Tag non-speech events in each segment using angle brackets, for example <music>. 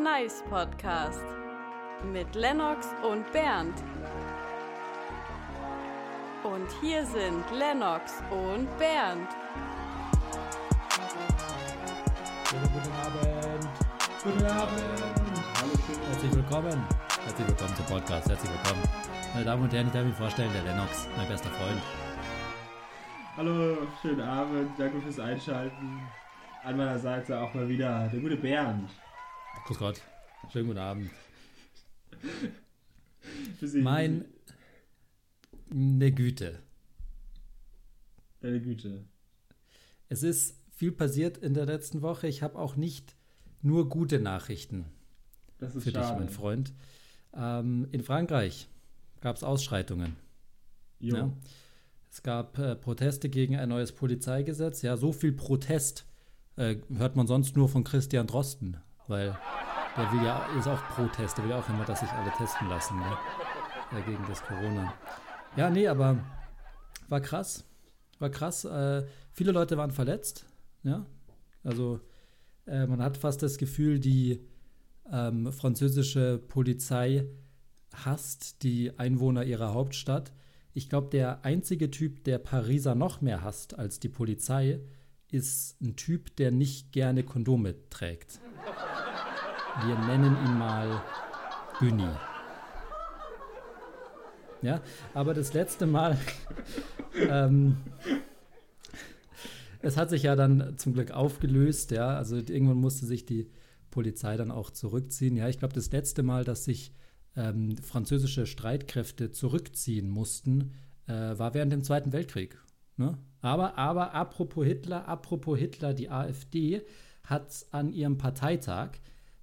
Nice Podcast mit Lennox und Bernd. Und hier sind Lennox und Bernd. Guten Abend. Guten Abend. Hallo, Herzlich willkommen. Herzlich willkommen zum Podcast. Herzlich willkommen. Meine Damen und Herren, ich darf mich vorstellen, der Lennox, mein bester Freund. Hallo, schönen Abend. Danke fürs Einschalten. An meiner Seite auch mal wieder der gute Bernd. Grüß Gott. Schönen guten Abend. <laughs> Mein. Ne Güte. Deine Güte. Es ist viel passiert in der letzten Woche. Ich habe auch nicht nur gute Nachrichten Das ist für dich, schade. mein Freund. Ähm, in Frankreich gab es Ausschreitungen. Jo. Ja. Es gab äh, Proteste gegen ein neues Polizeigesetz. Ja, so viel Protest äh, hört man sonst nur von Christian Drosten, weil der will ja, ist auch Protest, der will ja auch immer, dass sich alle testen lassen ne? äh, gegen das Corona. Ja, nee, aber war krass, war krass. Äh, viele Leute waren verletzt, ja, also äh, man hat fast das Gefühl, die ähm, französische Polizei hasst die Einwohner ihrer Hauptstadt. Ich glaube, der einzige Typ, der Pariser noch mehr hasst als die Polizei, ist ein Typ, der nicht gerne Kondome trägt. Wir nennen ihn mal Günni. Ja, aber das letzte Mal, <laughs> ähm, es hat sich ja dann zum Glück aufgelöst, ja, also irgendwann musste sich die Polizei dann auch zurückziehen. Ja, ich glaube, das letzte Mal, dass sich ähm, französische Streitkräfte zurückziehen mussten, äh, war während dem Zweiten Weltkrieg. Ne? Aber, aber apropos Hitler, apropos Hitler, die AfD hat an ihrem Parteitag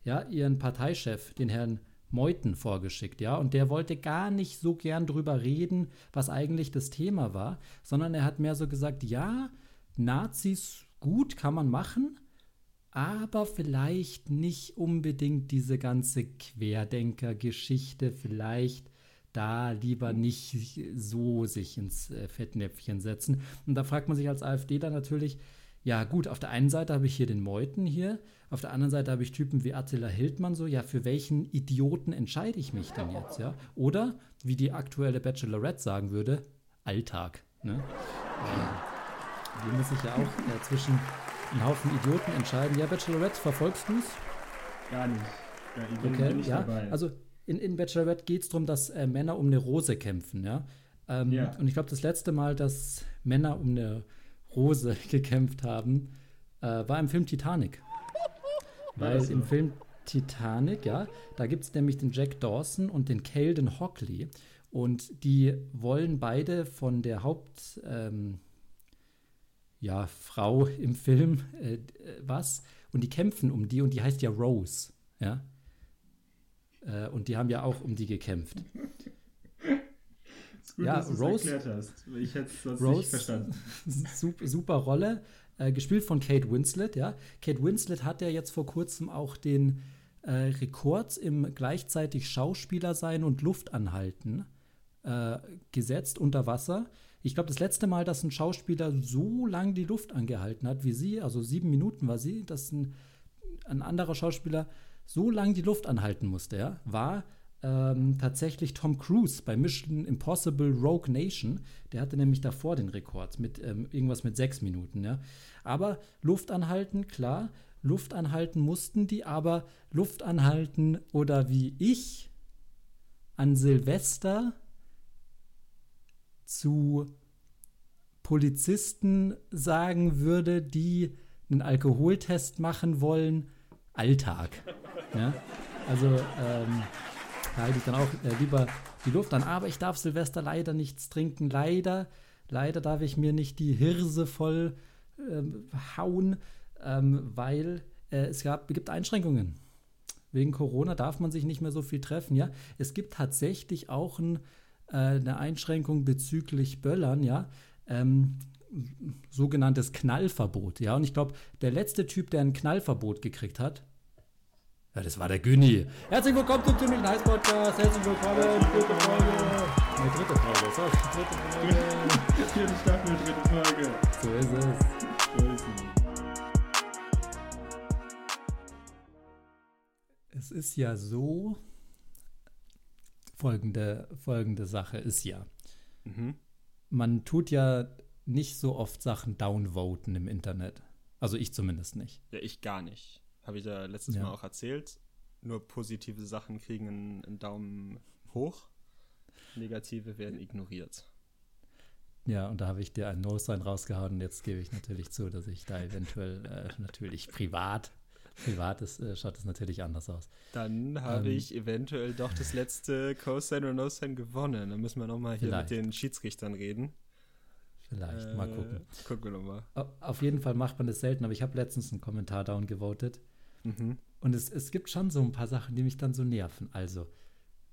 ja, ihren Parteichef, den Herrn Meuthen, vorgeschickt, ja, und der wollte gar nicht so gern drüber reden, was eigentlich das Thema war, sondern er hat mehr so gesagt, ja, Nazis gut kann man machen, aber vielleicht nicht unbedingt diese ganze Querdenker-Geschichte, vielleicht da lieber nicht so sich ins äh, Fettnäpfchen setzen. Und da fragt man sich als AfD dann natürlich, ja gut, auf der einen Seite habe ich hier den Meuthen hier, auf der anderen Seite habe ich Typen wie Attila Hildmann so, ja, für welchen Idioten entscheide ich mich denn jetzt, ja? Oder, wie die aktuelle Bachelorette sagen würde, Alltag, ne? Äh, die muss sich ja auch äh, zwischen einen Haufen Idioten entscheiden. Ja, Bachelorette, verfolgst du es? Gar nicht. Ja, ich bin, Okay, bin nicht ja. dabei. Also in, in Bachelorette geht es darum, dass äh, Männer um eine Rose kämpfen, ja. Ähm, Ja. Und ich glaube, das letzte Mal, dass Männer um eine Rose <laughs> gekämpft haben, äh, war im Film Titanic. Weil das so? im Film Titanic, ja, da gibt es nämlich den Jack Dawson und den Calden Hockley. Und die wollen beide von der Haupt, ähm, ja, Frau im Film äh, äh, was. Und die kämpfen um die und die heißt ja Rose, ja. Äh, und die haben ja auch um die gekämpft. Gut, ja, dass Rose- erklärt hast. Ich hätte es sonst Rose- nicht verstanden. <laughs> super, super Rolle, äh, gespielt von Kate Winslet, ja. Kate Winslet hat ja jetzt vor kurzem auch den äh, Rekord im gleichzeitig Schauspieler sein und Luft anhalten äh, gesetzt unter Wasser. Ich glaube, das letzte Mal, dass ein Schauspieler so lang die Luft angehalten hat wie sie, also sieben Minuten war sie, dass ein, ein anderer Schauspieler so lang die Luft anhalten musste, ja, war ähm, tatsächlich Tom Cruise bei Mission Impossible Rogue Nation. Der hatte nämlich davor den Rekord mit ähm, irgendwas mit sechs Minuten, ja. Aber Luft anhalten, klar, Luft anhalten mussten die, aber Luft anhalten oder wie ich an Silvester zu Polizisten sagen würde, die einen Alkoholtest machen wollen, Alltag. Ja? Also ähm, da halte ich dann auch äh, lieber die Luft an. Aber ich darf Silvester leider nichts trinken. Leider, leider darf ich mir nicht die Hirse voll ähm, hauen, ähm, weil äh, es gab, gibt Einschränkungen. Wegen Corona darf man sich nicht mehr so viel treffen, ja. Es gibt tatsächlich auch ein, äh, eine Einschränkung bezüglich Böllern, ja. Ähm, sogenanntes Knallverbot, ja. Und ich glaube, der letzte Typ, der ein Knallverbot gekriegt hat, ja, das war der Günni. Herzlich willkommen zum Ziemlich Nice Podcast. Herzlich willkommen. Dritte Folge. Ne, dritte Folge. So, dritte Folge. Vierte Staffel, dritte Folge. So ist es. So ist es. Es ist ja so, folgende, folgende Sache ist ja, Mhm. man tut ja nicht so oft Sachen downvoten im Internet. Also ich zumindest nicht. Ja, ich gar nicht. Habe ich ja letztes Ja. Mal auch erzählt. Nur positive Sachen kriegen einen, einen Daumen hoch. Negative werden ignoriert. Ja, und da habe ich dir ein No-Sign rausgehauen und jetzt gebe ich natürlich zu, dass ich da eventuell äh, natürlich privat, privat ist, äh, schaut es natürlich anders aus. Dann habe Ähm. ich eventuell doch das letzte Co-Sign oder No-Sign gewonnen. Dann müssen wir nochmal hier Vielleicht. mit den Schiedsrichtern reden. Vielleicht, mal Äh, gucken. Gucken wir nochmal. Au- Auf jeden Fall macht man das selten, aber ich habe letztens einen Kommentar downgevotet Mhm. und es, es gibt schon so ein paar Sachen, die mich dann so nerven. Also,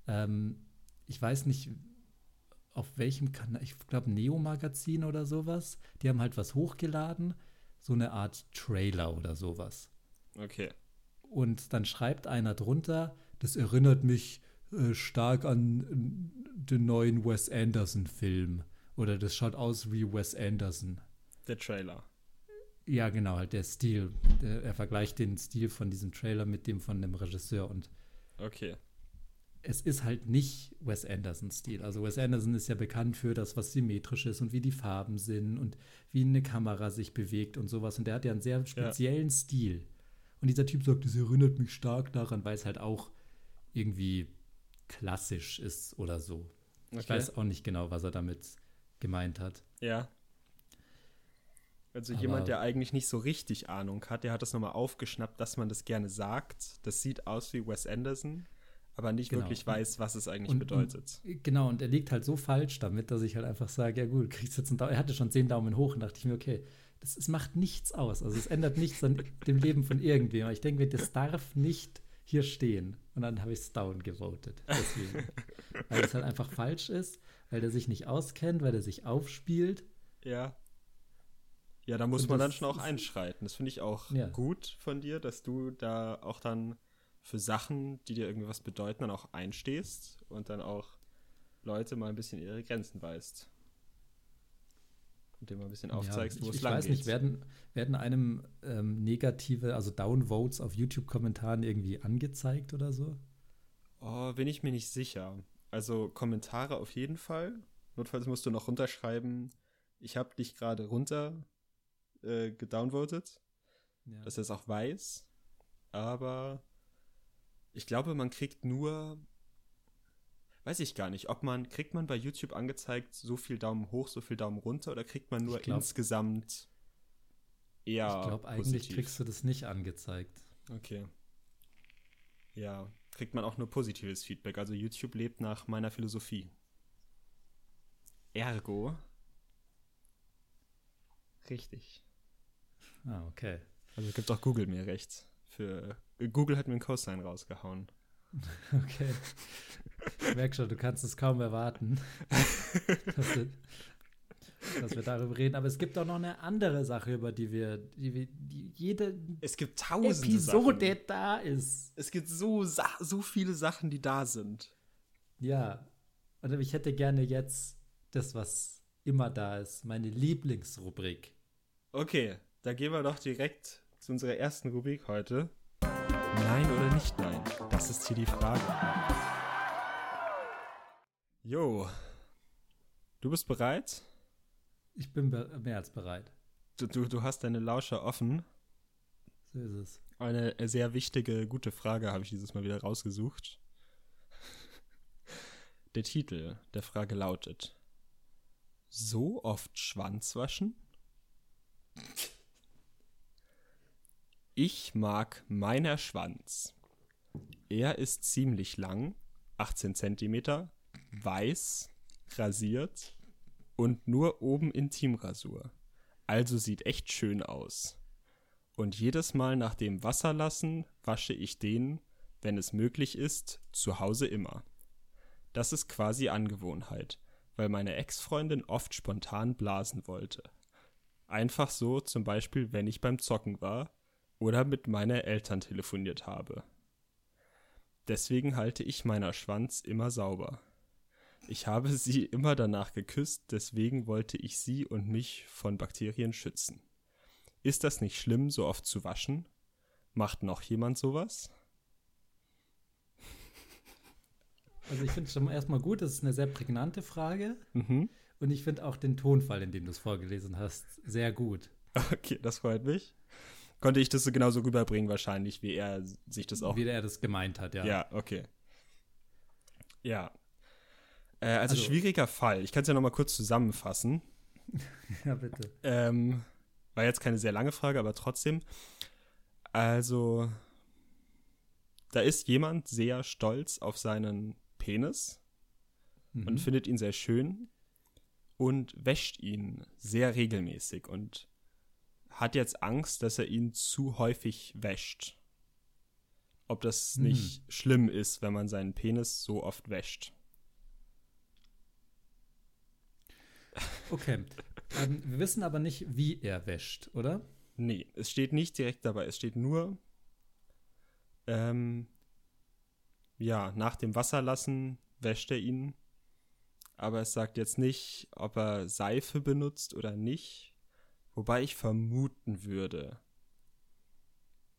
ähm, ich weiß nicht, auf welchem Kanal, ich glaube Neo-Magazin oder sowas, die haben halt was hochgeladen, so eine Art Trailer oder sowas. Okay. Und dann schreibt einer drunter, das erinnert mich äh, stark an äh, den neuen Wes Anderson-Film. Oder das schaut aus wie Wes Anderson. Der Trailer. Ja, genau, halt der Stil. Der, er vergleicht den Stil von diesem Trailer mit dem von dem Regisseur. Und Okay. es ist halt nicht Wes Anderson-Stil. Also Wes Anderson ist ja bekannt für das, was symmetrisch ist und wie die Farben sind und wie eine Kamera sich bewegt und sowas. Und der hat ja einen sehr speziellen Stil. Und dieser Typ sagt, das erinnert mich stark daran, weil es halt auch irgendwie klassisch ist oder so. Ich Okay. weiß auch nicht genau, was er damit gemeint hat. Ja. Also Aber- jemand, der eigentlich nicht so richtig Ahnung hat, der hat das nochmal aufgeschnappt, dass man das gerne sagt. Das sieht aus wie Wes Anderson, aber nicht Genau. wirklich weiß, was es eigentlich Und- bedeutet. Und, genau, und er liegt halt so falsch damit, dass ich halt einfach sage, ja gut, kriegst jetzt einen Daumen. Er hatte schon zehn Daumen hoch und dachte ich mir, okay, das, es macht nichts aus. Also es ändert nichts an <laughs> dem Leben von irgendwem. Aber ich denke mir, das darf nicht hier stehen. Und dann habe ich es down gewotet. Deswegen. <laughs> weil es halt einfach falsch ist, weil der sich nicht auskennt, weil er sich aufspielt. Ja. Ja, da muss Und man dann schon auch einschreiten. Das finde ich auch Ja. gut von dir, dass du da auch dann für Sachen, die dir irgendwie was bedeuten, dann auch einstehst und dann auch Leute mal ein bisschen ihre Grenzen weißt. Und dir mal ein bisschen aufzeigst, ja, wo ich, es ich lang weiß geht. nicht, werden, werden einem ähm, negative, also Downvotes auf YouTube-Kommentaren irgendwie angezeigt oder so? Oh, bin ich mir nicht sicher. Also Kommentare auf jeden Fall. Notfalls musst du noch runterschreiben, ich habe dich gerade runter äh, gedownvotet, Ja. dass er es auch weiß. Aber ich glaube, man kriegt nur, weiß ich gar nicht, ob man, kriegt man bei YouTube angezeigt, so viel Daumen hoch, so viel Daumen runter oder kriegt man nur glaub- insgesamt eher ich glaube, eigentlich positiv? kriegst du das nicht angezeigt. Okay. Ja, kriegt man auch nur positives Feedback. Also YouTube lebt nach meiner Philosophie. Ergo. Richtig. Ah, okay. Also gibt auch Google mir recht. Für äh, Google hat mir ein Cosine rausgehauen. <laughs> Okay. Ich merke schon, du kannst es kaum erwarten, <laughs> dass wir, dass wir darüber reden. Aber es gibt auch noch eine andere Sache, über die wir, die wir die jede Es gibt tausende Episode Sachen. da ist. Es gibt so, so viele Sachen, die da sind. Ja. Und ich hätte gerne jetzt das, was immer da ist, meine Lieblingsrubrik. Okay, da gehen wir doch direkt zu unserer ersten Rubrik heute. Nein oder nicht nein? Das ist hier die Frage. Jo. Du bist bereit? Ich bin be mehr als bereit. Du, du, du hast deine Lauscher offen. So ist es. Eine sehr wichtige, gute Frage habe ich dieses Mal wieder rausgesucht. Der Titel der Frage lautet: So oft Schwanz waschen? Ich mag meiner Schwanz. Er ist ziemlich lang, 18 Zentimeter, weiß, rasiert und nur oben Intimrasur. Also sieht echt schön aus. Und jedes Mal nach dem Wasser lassen wasche ich den, wenn es möglich ist, zu Hause immer. Das ist quasi Angewohnheit, weil meine Ex-Freundin oft spontan blasen wollte. Einfach so, zum Beispiel, wenn ich beim Zocken war oder mit meinen Eltern telefoniert habe. Deswegen halte ich meiner Schwanz immer sauber. Ich habe sie immer danach geküsst, deswegen wollte ich sie und mich von Bakterien schützen. Ist das nicht schlimm, so oft zu waschen? Macht noch jemand sowas? Also ich finde es schon erstmal gut, das ist eine sehr prägnante Frage. Mhm. Und ich finde auch den Tonfall, in dem du es vorgelesen hast, sehr gut. Okay, das freut mich. Konnte ich das so genauso rüberbringen wahrscheinlich, wie er sich das auch Wie er das gemeint hat, ja. Ja, okay. Ja. Äh, also, Also- schwieriger Fall. Ich kann es ja noch mal kurz zusammenfassen. <laughs> Ja, bitte. Ähm, war jetzt keine sehr lange Frage, aber trotzdem. Also, da ist jemand sehr stolz auf seinen Penis Mhm. und findet ihn sehr schön und wäscht ihn sehr regelmäßig und hat jetzt Angst, dass er ihn zu häufig wäscht. Ob das Hm. nicht schlimm ist, wenn man seinen Penis so oft wäscht. Okay. ähm, wir wissen aber nicht, wie er wäscht, oder? Nee, es steht nicht direkt dabei. Es steht nur, ähm, ja, nach dem Wasserlassen wäscht er ihn. Aber es sagt jetzt nicht, ob er Seife benutzt oder nicht. Wobei ich vermuten würde,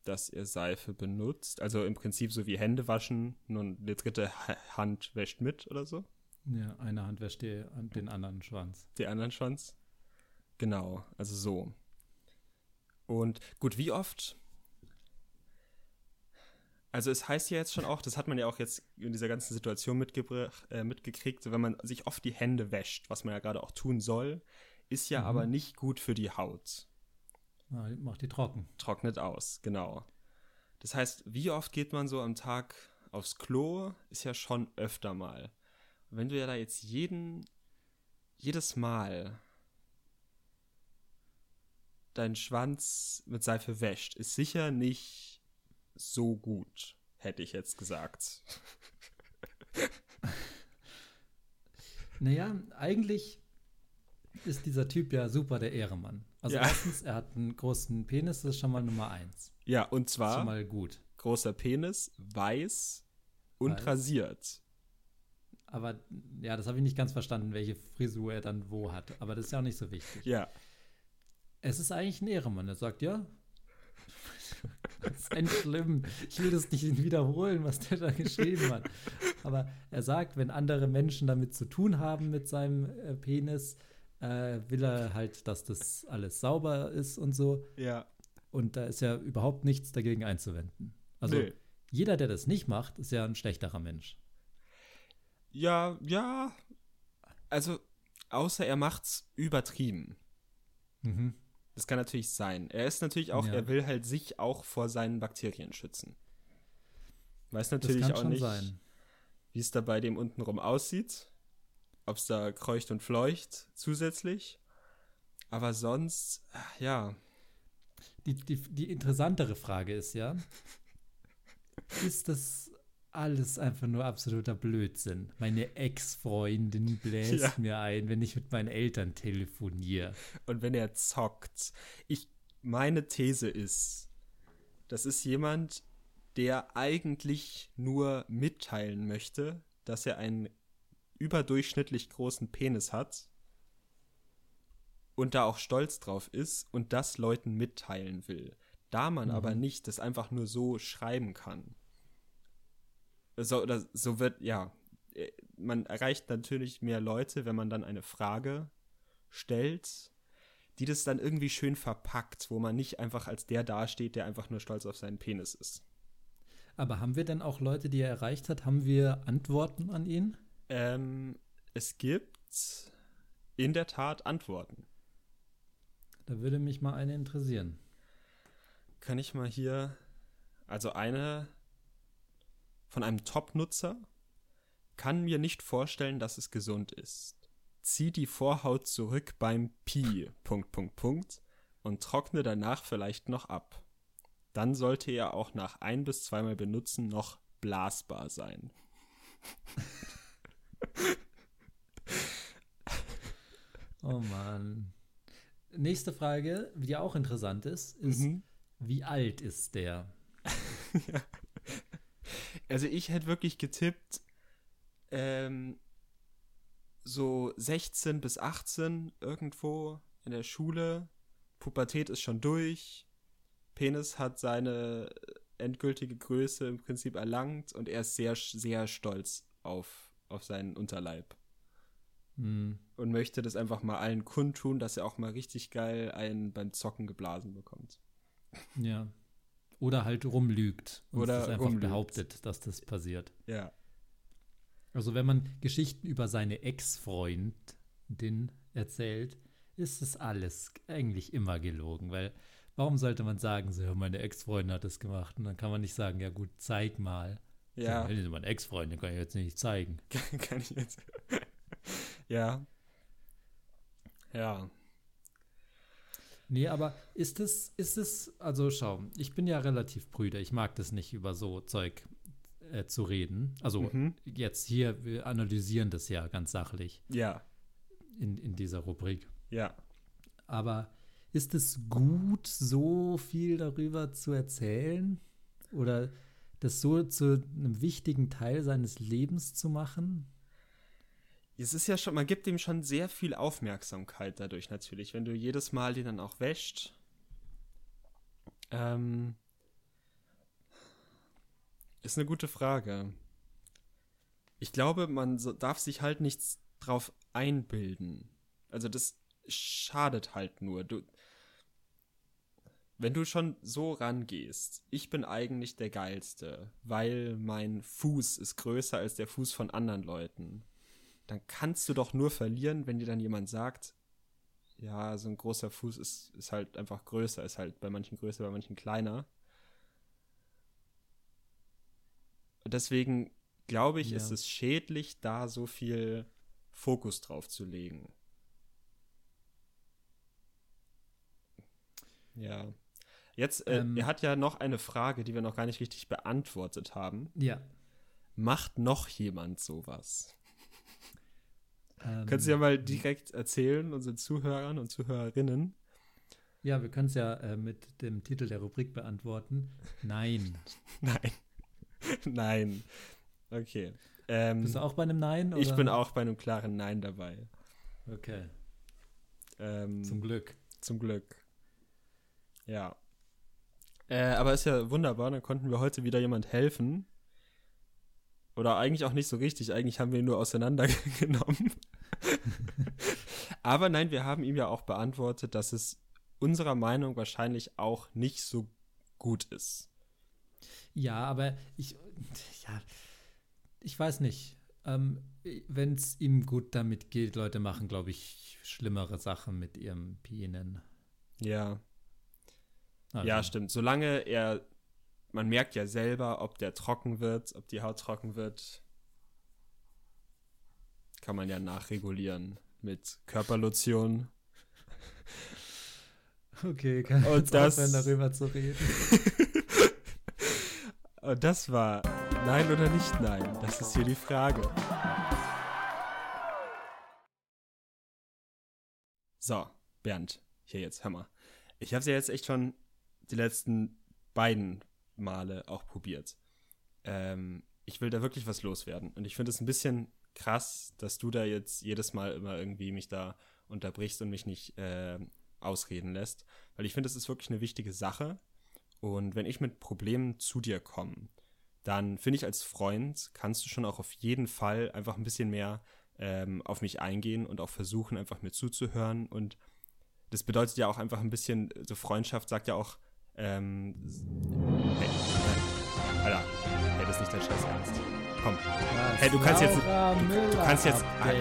dass er Seife benutzt. Also im Prinzip so wie Hände waschen, nur eine dritte Ha- Hand wäscht mit oder so. Ja, eine Hand wäscht die, den anderen Schwanz. Die anderen Schwanz. Genau, also so. Und gut, wie oft? Also es heißt ja jetzt schon auch, das hat man ja auch jetzt in dieser ganzen Situation mitgebracht, äh, mitgekriegt, wenn man sich oft die Hände wäscht, was man ja gerade auch tun soll, ist ja Mhm. aber nicht gut für die Haut. Ja, macht die trocken. Trocknet aus, genau. Das heißt, wie oft geht man so am Tag aufs Klo, ist ja schon öfter mal. Und wenn du ja da jetzt jeden, jedes Mal deinen Schwanz mit Seife wäscht, ist sicher nicht so gut, hätte ich jetzt gesagt. <laughs> Naja, eigentlich ist dieser Typ ja super der Ehremann. Also Ja. erstens, er hat einen großen Penis, das ist schon mal Nummer eins. Ja, und Das ist schon zwar mal gut. großer Penis, weiß und Weiß. rasiert. Aber ja, das habe ich nicht ganz verstanden, welche Frisur er dann wo hat. Aber das ist ja auch nicht so wichtig. Ja, Es ist eigentlich ein Ehrenmann. Er sagt, ja, <laughs> das ist echt schlimm. Ich will das nicht wiederholen, was der da geschrieben hat. Aber er sagt, wenn andere Menschen damit zu tun haben mit seinem äh, Penis, äh, will er halt, dass das alles sauber ist und so. ja. Und da ist ja überhaupt nichts dagegen einzuwenden. Also Nö. jeder, der das nicht macht, ist ja ein schlechterer Mensch. Ja, ja. Also, außer er macht's übertrieben. Mhm. Das kann natürlich sein. Er ist natürlich auch, Ja. er will halt sich auch vor seinen Bakterien schützen. Weiß natürlich auch nicht, wie es da bei dem untenrum aussieht. Ob es da kreucht und fleucht zusätzlich. Aber sonst, ja. Die, die, die interessantere Frage ist ja, <laughs> ist das alles einfach nur absoluter Blödsinn? Meine Ex-Freundin bläst Ja. mir ein, wenn ich mit meinen Eltern telefoniere. Und wenn er zockt. Ich, meine These ist, das ist jemand, der eigentlich nur mitteilen möchte, dass er einen überdurchschnittlich großen Penis hat und da auch stolz drauf ist und das Leuten mitteilen will. Da man Mhm. aber nicht das einfach nur so schreiben kann. So, oder so wird, ja, äh, man erreicht natürlich mehr Leute, wenn man dann eine Frage stellt, die das dann irgendwie schön verpackt, wo man nicht einfach als der dasteht, der einfach nur stolz auf seinen Penis ist. Aber haben wir denn auch Leute, die er erreicht hat, haben wir Antworten an ihn? Ähm, es gibt in der Tat Antworten. Da würde mich mal eine interessieren. Kann ich mal hier, also eine von einem Top-Nutzer, kann mir nicht vorstellen, dass es gesund ist. Zieh die Vorhaut zurück beim Pi, Punkt, Punkt, Punkt, und trockne danach vielleicht noch ab. Dann sollte er auch nach ein bis zweimal benutzen noch blasbar sein. <laughs> Oh Mann. Nächste Frage, die auch interessant ist, ist, Mhm. wie alt ist der? <laughs> Also ich hätte wirklich getippt, ähm, so 16 bis 18 irgendwo in der Schule. Pubertät ist schon durch. Penis hat seine endgültige Größe im Prinzip erlangt und er ist sehr, sehr stolz auf, auf seinen Unterleib. Hm. Und möchte das einfach mal allen kundtun, dass er auch mal richtig geil einen beim Zocken geblasen bekommt. Ja. Oder halt rumlügt und Oder einfach rumlügt. behauptet, dass das passiert. Ja. Also wenn man Geschichten über seine Ex-Freundin erzählt, ist das alles eigentlich immer gelogen, weil warum sollte man sagen, so, meine Ex-Freundin hat das gemacht und dann kann man nicht sagen, ja gut, zeig mal. Ja. So, meine Ex-Freundin, kann ich jetzt nicht zeigen. <laughs> Kann ich jetzt. Ja. Ja. Nee, aber ist es, ist es, also schau, ich bin ja relativ brüder, ich mag das nicht, über so Zeug äh, zu reden. Also Mhm. jetzt hier, wir analysieren das ja ganz sachlich Ja. in, in dieser Rubrik. Ja. Aber ist es gut, so viel darüber zu erzählen? Oder das so zu einem wichtigen Teil seines Lebens zu machen? Es ist ja schon, man gibt ihm schon sehr viel Aufmerksamkeit dadurch natürlich, wenn du jedes Mal den dann auch wäscht. Ähm, ist eine gute Frage. Ich glaube, man so, darf sich halt nichts drauf einbilden. Also das schadet halt nur. Du, wenn du schon so rangehst, ich bin eigentlich der Geilste, weil mein Fuß ist größer als der Fuß von anderen Leuten dann kannst du doch nur verlieren, wenn dir dann jemand sagt, ja, so ein großer Fuß ist, ist halt einfach größer, ist halt bei manchen größer, bei manchen kleiner. Deswegen glaube ich, Ja. ist es schädlich, da so viel Fokus drauf zu legen. Ja. Jetzt, äh, Ähm. er hat ja noch eine Frage, die wir noch gar nicht richtig beantwortet haben. Ja. Macht noch jemand sowas? Ähm, Kannst du ja mal direkt erzählen, unseren Zuhörern und Zuhörerinnen. ja, wir können es ja äh, mit dem Titel der Rubrik beantworten. Nein. <laughs> Nein. <laughs> Nein. Okay. Ähm, Bist du auch bei einem Nein? ich oder? bin auch bei einem klaren Nein dabei. Okay, Ähm, zum Glück. Zum Glück. Ja. Äh, aber ist ja wunderbar, dann konnten wir heute wieder jemand helfen. Oder eigentlich auch nicht so richtig, eigentlich haben wir ihn nur auseinandergenommen. <laughs> aber nein, wir haben ihm ja auch beantwortet, dass es unserer Meinung wahrscheinlich auch nicht so gut ist. Ja, aber ich, ja, ich weiß nicht. Ähm, Wenn es ihm gut damit geht, Leute machen, glaube ich, schlimmere Sachen mit ihrem Pienen. Ja. Also, Ja, stimmt. Solange er, man merkt ja selber, ob der trocken wird, ob die Haut trocken wird, kann man ja nachregulieren mit Körperlotion. Okay, kann Und das- aufhören, darüber zu reden. <laughs> Und das war Nein oder nicht Nein. Das ist hier die Frage. So, Bernd, hier jetzt, hör mal. Ich habe es ja jetzt echt schon die letzten beiden Male auch probiert. Ähm, ich will da wirklich was loswerden. Und ich finde es ein bisschen krass, dass du da jetzt jedes Mal immer irgendwie mich da unterbrichst und mich nicht äh, ausreden lässt. Weil ich finde, es ist wirklich eine wichtige Sache. Und wenn ich mit Problemen zu dir komme, dann finde ich als Freund, kannst du schon auch auf jeden Fall einfach ein bisschen mehr ähm, auf mich eingehen und auch versuchen, einfach mir zuzuhören. Und das bedeutet ja auch einfach ein bisschen, so Freundschaft sagt ja auch, ähm, hey, Alter, das nicht dein Scheiß Ernst. Komm, Das Hey, du kannst jetzt- Laura du- du Müller kannst jetzt- Update.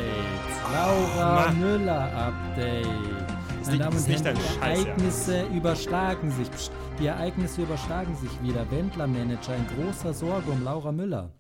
Ah, Laura Mann. Müller Update. Meine Damen und Herren, die Scheiß. Ereignisse überschlagen sich. Die Ereignisse überschlagen sich wieder. Wendler-Manager in großer Sorge um Laura Müller.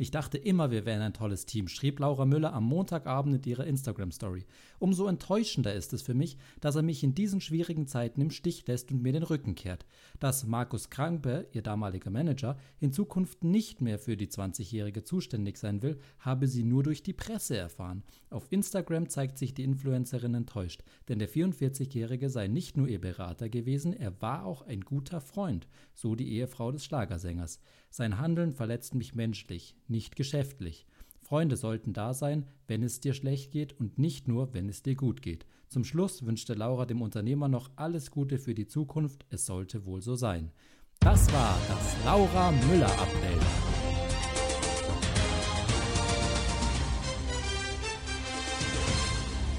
Ich dachte immer, wir wären ein tolles Team, schrieb Laura Müller am Montagabend in ihrer Instagram-Story. Umso enttäuschender ist es für mich, dass er mich in diesen schwierigen Zeiten im Stich lässt und mir den Rücken kehrt. Dass Markus Krampe, ihr damaliger Manager, in Zukunft nicht mehr für die 20-Jährige zuständig sein will, habe sie nur durch die Presse erfahren. Auf Instagram zeigt sich die Influencerin enttäuscht, denn der 44-Jährige sei nicht nur ihr Berater gewesen, er war auch ein guter Freund, so die Ehefrau des Schlagersängers. Sein Handeln verletzt mich menschlich, nicht geschäftlich. Freunde sollten da sein, wenn es dir schlecht geht und nicht nur, wenn es dir gut geht. Zum Schluss wünschte Laura dem Unternehmer noch alles Gute für die Zukunft, es sollte wohl so sein. Das war das Laura Müller Update.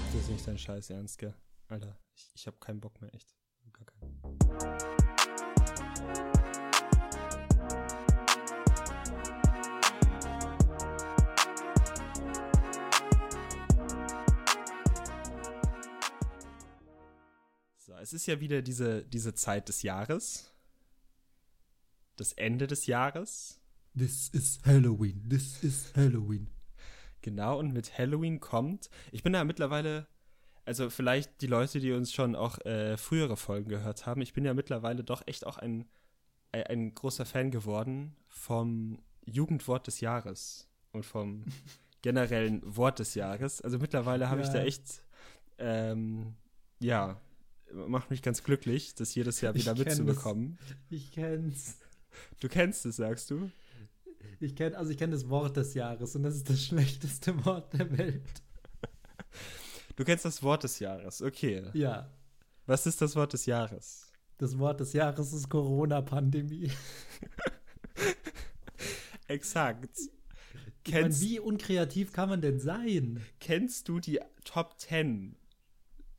Das ist nicht dein Scheiß Ernst, gell? Alter, ich, ich hab keinen Bock mehr, echt. Gar keinen. Es ist ja wieder diese, diese Zeit des Jahres. Das Ende des Jahres. This is Halloween, this is Halloween. Genau, und mit Halloween kommt. Ich bin da mittlerweile, also vielleicht die Leute, die uns schon auch äh, frühere Folgen gehört haben, ich bin ja mittlerweile doch echt auch ein, ein, ein großer Fan geworden vom Jugendwort des Jahres und vom <laughs> generellen Wort des Jahres. Also mittlerweile habe ich Ja. da echt, ähm, ja, macht mich ganz glücklich, das jedes Jahr Ich wieder das. mitzubekommen. Ich kenn's. Du kennst es, sagst du? Ich kenn, also ich kenne das Wort des Jahres und das ist das schlechteste Wort der Welt. Du kennst das Wort des Jahres, okay. Ja, Was ist das Wort des Jahres? das Wort des Jahres ist Corona-Pandemie. <laughs> Exakt. Ich mein, Kennst, wie unkreativ kann man denn sein? kennst du die Top 10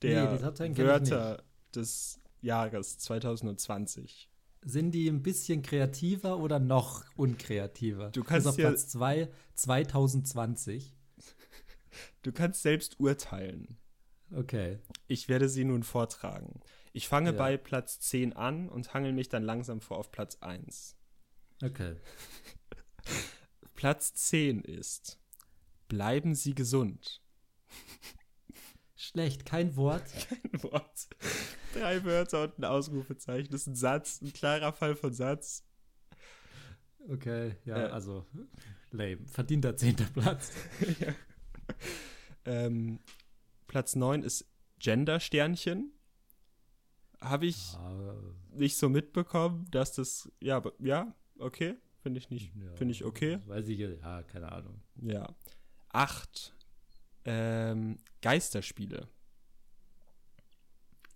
der Nee, die Top 10 kenn ich Wörter des Jahres 2020? Sind die ein bisschen kreativer oder noch unkreativer? Du kannst auf Platz 2 2020. <laughs> Du kannst selbst urteilen. Okay. Ich werde sie nun vortragen. Ich fange Ja. bei Platz 10 an und hangel mich dann langsam vor auf Platz 1. Okay. <laughs> Platz 10 ist Bleiben Sie gesund. <laughs> Schlecht, kein Wort. <laughs> Ein Wort. Drei Wörter und ein Ausrufezeichen. Das ist ein Satz, ein klarer Fall von Satz. Okay, ja, Äh. also lame. Verdienter zehnter Platz. <laughs> Ähm, Platz 9 ist Gender-Sternchen. Habe ich Ah, nicht so mitbekommen, dass das. Ja, ja, okay. Finde ich nicht. ja, Finde ich okay. Weiß ich, ja, keine Ahnung. Ja. Acht. Ähm, Geisterspiele.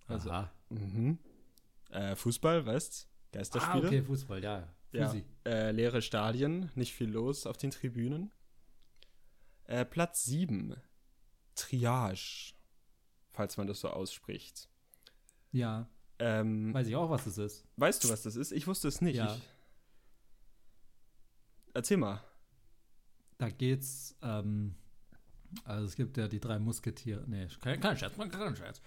Also- Aha. Mhm. Äh, Fußball, weißt Ah, Geisterspiele. okay, Fußball, ja. Ja. Fusi. Äh, leere Stadien, nicht viel los auf den Tribünen. Äh, Platz 7. Triage. Falls man das so ausspricht. Ja, Ähm, weiß ich auch, was es ist. weißt du, was das ist? Ich wusste es nicht. Ja. Ich, erzähl mal. Da geht's, ähm, also es gibt ja die drei Musketiere. Nee, kein, kein Scherz, kein, kein Scherz.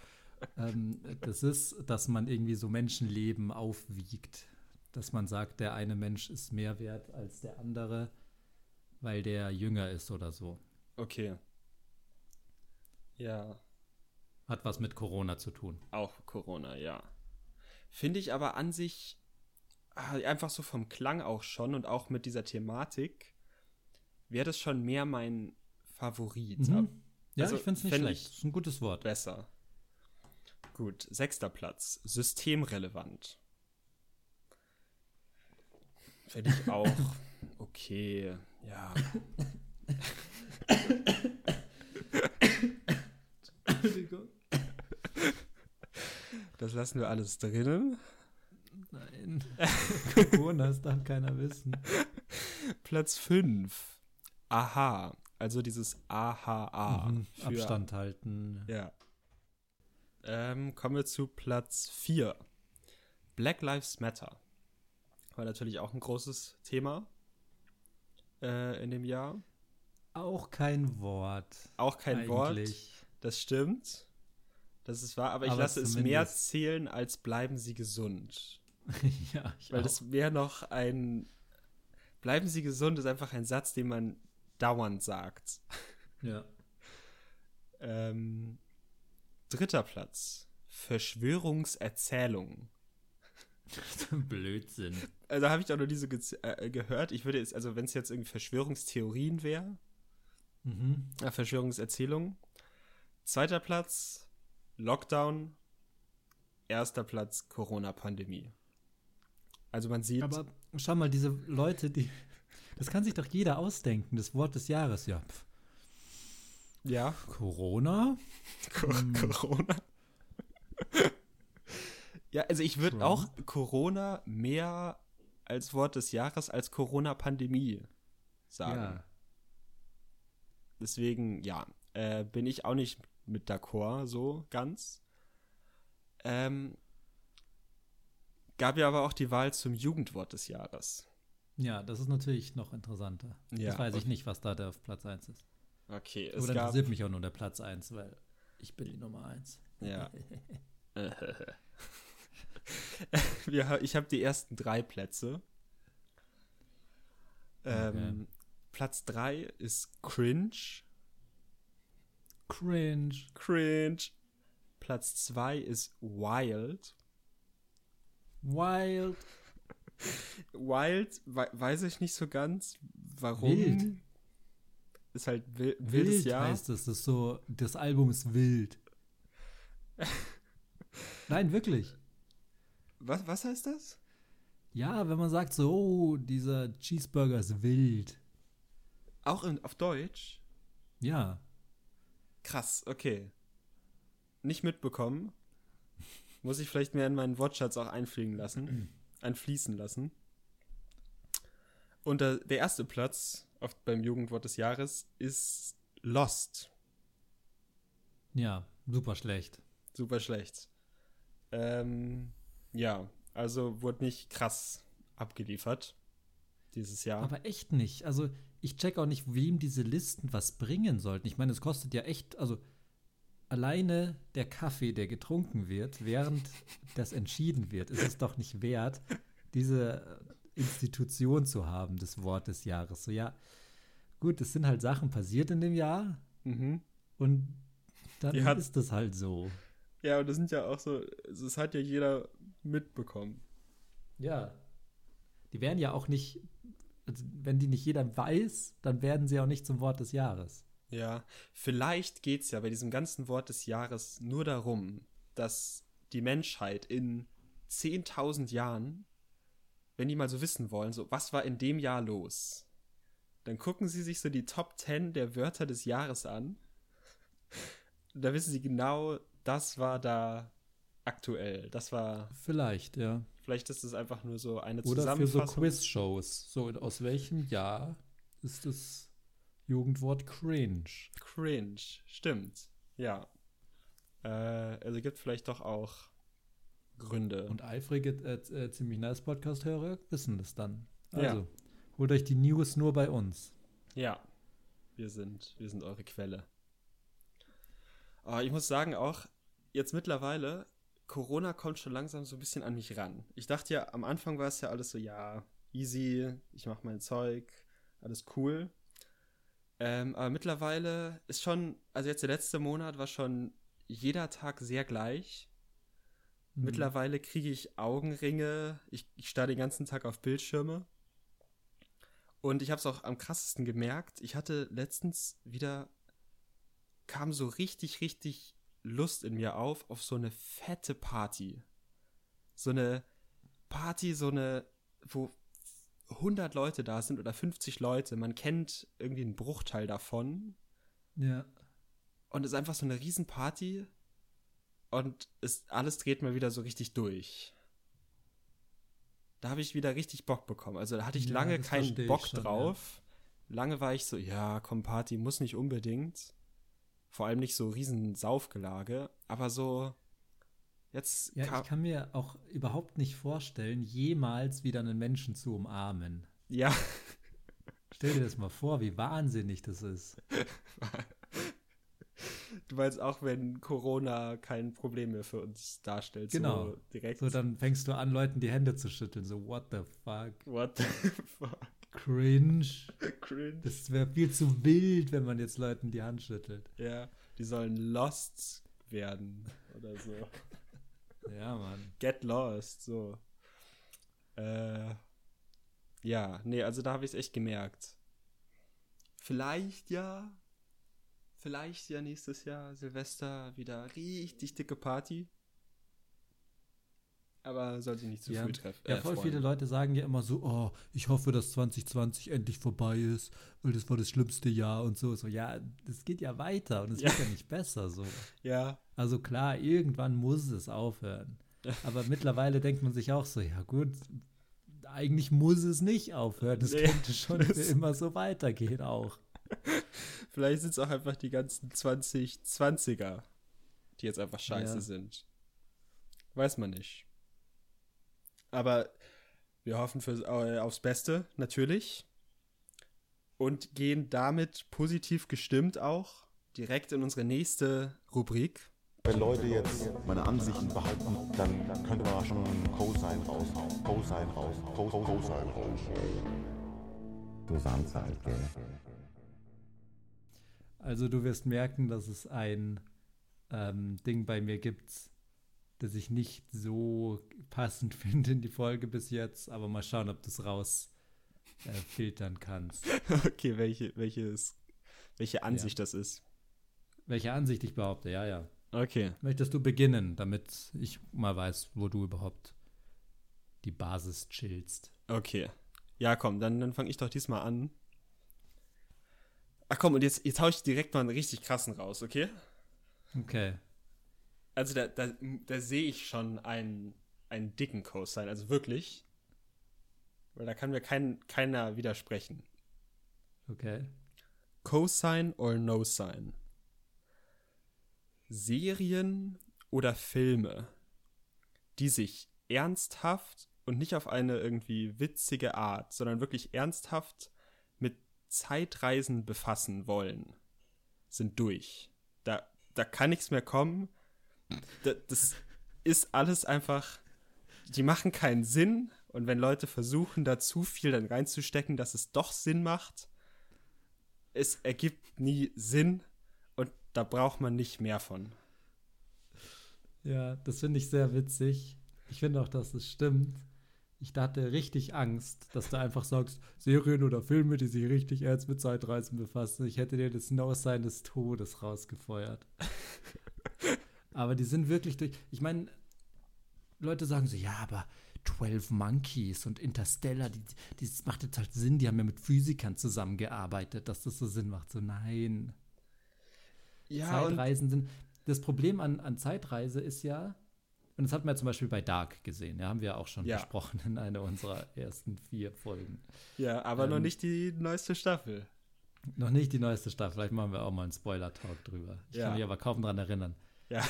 ähm, das ist, dass man irgendwie so Menschenleben aufwiegt. Dass man sagt, der eine Mensch ist mehr wert als der andere, weil der jünger ist oder so. Okay. Ja, Hat was mit Corona zu tun. auch Corona, ja. Finde ich aber an sich ah, einfach so vom Klang auch schon und auch mit dieser Thematik wäre das schon mehr mein Favorit. Mhm. Aber Ja, Also, ich finde es nicht schlecht. Das ist ein gutes Wort. besser. Gut, sechster Platz. Systemrelevant. Finde ich auch <laughs> okay. Ja. Entschuldigung. Das lassen wir alles drinnen. Nein. Corona, das darf keiner wissen. Platz 5. Aha. Also dieses AHA. Mhm. für- Abstand halten. Ja. Ähm, kommen wir zu Platz 4. Black Lives Matter. War natürlich auch ein großes Thema äh, in dem Jahr. Auch kein Wort. Auch kein Wort. eigentlich. Das stimmt. Das ist wahr, aber ich Aber lasse es mehr zählen als bleiben Sie gesund. <laughs> ja, ich Weil auch. das wäre noch ein. Bleiben Sie gesund ist einfach ein Satz, den man dauernd sagt. Ja. Ähm, dritter Platz. Verschwörungserzählungen. <laughs> Blödsinn. Also habe ich auch nur diese ge äh, gehört. Ich würde jetzt, also wenn es jetzt irgendwie Verschwörungstheorien wäre, Mhm. äh, Verschwörungserzählungen. Zweiter Platz, Lockdown. Erster Platz, Corona-Pandemie. Also man sieht, Aber schau mal, diese Leute, die. Das kann sich doch jeder ausdenken. Das Wort des Jahres, ja. Ja, Corona? <laughs> Co Corona. <laughs> ja, also ich würde auch Corona mehr als Wort des Jahres als Corona-Pandemie sagen. Ja. Deswegen, ja, äh, bin ich auch nicht mit d'accord, so ganz. Ähm, gab ja aber auch die Wahl zum Jugendwort des Jahres. Ja, das ist natürlich noch interessanter. Ja, das weiß ich okay. nicht, was da der auf Platz 1 ist. Okay, es Oder gab. interessiert mich auch nur der Platz 1, weil ich bin die Nummer 1. Ja. <laughs> <laughs> Ich habe die ersten drei Plätze. Ähm, Platz drei ist Cringe. Cringe. Cringe. Platz zwei ist Wild. Wild. Wild, we weiß ich nicht so ganz, warum. Wild. Ist halt wil wildes Wild Jahr. heißt es. Das ist so, das Album ist wild. <laughs> Nein, wirklich. Was, was heißt das? Ja, wenn man sagt so, oh, dieser Cheeseburger ist wild. Auch in, auf Deutsch? Ja. Krass, okay. Nicht mitbekommen. Muss ich vielleicht mehr in meinen Wortschatz auch einfliegen lassen. <clears throat> einfließen lassen. Und der, der erste Platz auf, beim Jugendwort des Jahres ist Lost. Ja, super schlecht. Super schlecht. Ähm, ja, also wurde nicht krass abgeliefert dieses Jahr. Aber echt nicht. Also, ich check auch nicht, wem diese Listen was bringen sollten. Ich meine, es kostet ja echt, also alleine der Kaffee, der getrunken wird, während das entschieden wird, ist es doch nicht wert, diese Institution zu haben, das Wort des Jahres. So, ja, gut, es sind halt Sachen passiert in dem Jahr mhm. und dann hat- ist das halt so. Ja, und das sind ja auch so, das hat ja jeder mitbekommen. Ja. Die werden ja auch nicht, also wenn die nicht jeder weiß, dann werden sie auch nicht zum Wort des Jahres. Ja, vielleicht geht es ja bei diesem ganzen Wort des Jahres nur darum, dass die Menschheit in 10.000 Jahren, wenn die mal so wissen wollen, so, was war in dem Jahr los? Dann gucken sie sich so die Top 10 der Wörter des Jahres an. Da wissen sie genau, das war da aktuell. Das war, Vielleicht, ja. vielleicht ist es einfach nur so eine Oder für so Zusammenfassung. Quiz-Shows. So, aus welchem Jahr ist das Jugendwort cringe? Cringe, stimmt. Ja. Äh, also gibt vielleicht doch auch Gründe. Und eifrige, äh, äh, ziemlich nice Podcast-Hörer wissen das dann. Ja. Also, holt euch die News nur bei uns. Ja, wir sind, wir sind eure Quelle. Aber ich muss sagen auch, jetzt mittlerweile, Corona kommt schon langsam so ein bisschen an mich ran. Ich dachte ja, am Anfang war es ja alles so, ja, easy, ich mache mein Zeug, alles cool. Ähm, aber mittlerweile ist schon, also jetzt der letzte Monat war schon jeder Tag sehr gleich. Mhm. Mittlerweile kriege ich Augenringe, ich, ich starre den ganzen Tag auf Bildschirme. Und ich habe es auch am krassesten gemerkt. Ich hatte letztens wieder, kam so richtig, richtig Lust in mir auf, auf so eine fette Party. So eine Party, so eine, wo 100 Leute da sind oder 50 Leute. Man kennt irgendwie einen Bruchteil davon. Ja. Und es ist einfach so eine Riesenparty. Und es, alles dreht mal wieder so richtig durch. Da habe ich wieder richtig Bock bekommen. Also da hatte ich Ja, lange keinen Bock schon, drauf. Lange war ich so, ja, komm, Party muss nicht unbedingt. Vor allem nicht so riesen Saufgelage. Aber so, jetzt Ja, ich kann mir auch überhaupt nicht vorstellen, jemals wieder einen Menschen zu umarmen. ja, Stell dir das mal vor, wie wahnsinnig das ist. du meinst auch, wenn Corona kein Problem mehr für uns darstellt. Genau. So direkt. So, dann fängst du an, Leuten die Hände zu schütteln. So, what the fuck? What the fuck? Cringe. Cringe. Das wäre viel zu wild, wenn man jetzt Leuten die Hand schüttelt. Ja, die sollen lost werden oder so. <laughs> Ja, Mann. Get lost, so. Äh, ja, nee, also da habe ich es echt gemerkt. Vielleicht ja, vielleicht ja nächstes Jahr Silvester wieder richtig dicke Party. Aber soll sich nicht zu Ja, früh treffen. Ja, äh, voll viele Leute sagen ja immer so, oh, ich hoffe, dass 2020 endlich vorbei ist, weil das war das schlimmste Jahr und so. So, ja, das geht ja weiter und es Ja. wird ja nicht besser so. Ja, Also klar, irgendwann muss es aufhören. Aber mittlerweile denkt man sich auch so, ja gut, eigentlich muss es nicht aufhören. Das Nee, könnte schon <laughs> immer so weitergehen auch. Vielleicht sind es auch einfach die ganzen 2020er, die jetzt einfach scheiße Ja. sind. Weiß man nicht. Aber wir hoffen fürs, äh, aufs Beste, natürlich. Und gehen damit positiv gestimmt auch direkt in unsere nächste Rubrik. Wenn Leute jetzt meine Ansichten behalten, dann, dann könnte man schon Cosine raushauen. Cosine raushauen. Co- Co- Cosine raushauen. Du Samst halt, gell? Also du wirst merken, dass es ein ähm, Ding bei mir gibt, das ich nicht so passend <laughs> finde in die Folge bis jetzt, aber mal schauen, ob du es raus äh, kannst. <laughs> Okay, welche, welches, welche Ansicht das ist. Welche Ansicht ich behaupte, ja, ja. Okay. Möchtest du beginnen, damit ich mal weiß, wo du überhaupt die Basis chillst? Okay. Ja, komm, dann, dann fange ich doch diesmal an. Ach komm, und jetzt, jetzt hau ich direkt mal einen richtig krassen raus, okay? Okay. Also da, da, da sehe ich schon einen, einen dicken Cosine, also wirklich. Weil da kann mir kein, keiner widersprechen. Okay. Cosine or No Sign? Serien oder Filme, die sich ernsthaft und nicht auf eine irgendwie witzige Art, sondern wirklich ernsthaft mit Zeitreisen befassen wollen, sind durch. Da, da kann nichts mehr kommen. Da, das ist alles einfach, die machen keinen Sinn. Und wenn Leute versuchen, da zu viel dann reinzustecken, dass es doch Sinn macht, es ergibt nie Sinn und da braucht man nicht mehr von. Ja, das finde ich sehr witzig. Ich finde auch, dass es stimmt. Ich hatte richtig Angst, dass du einfach sagst, Serien oder Filme, die sich richtig ernst mit Zeitreisen befassen. Ich hätte dir das No-Sign des Todes rausgefeuert. <laughs> aber die sind wirklich durch. Ich meine, Leute sagen so, ja, aber 12 Monkeys und Interstellar, die, die, das macht jetzt halt Sinn, die haben ja mit Physikern zusammengearbeitet, dass das so Sinn macht. So, nein. Zeitreisen sind. Das Problem an, an Zeitreise ist ja, und das hat man ja zum Beispiel bei Dark gesehen, ja, haben wir auch schon Ja. besprochen in einer unserer ersten vier Folgen. Ja, aber noch Ähm, nicht die neueste Staffel. Noch nicht die neueste Staffel, vielleicht machen wir auch mal einen Spoiler-Talk drüber. Ich Ja. kann mich aber kaum dran erinnern. Ja.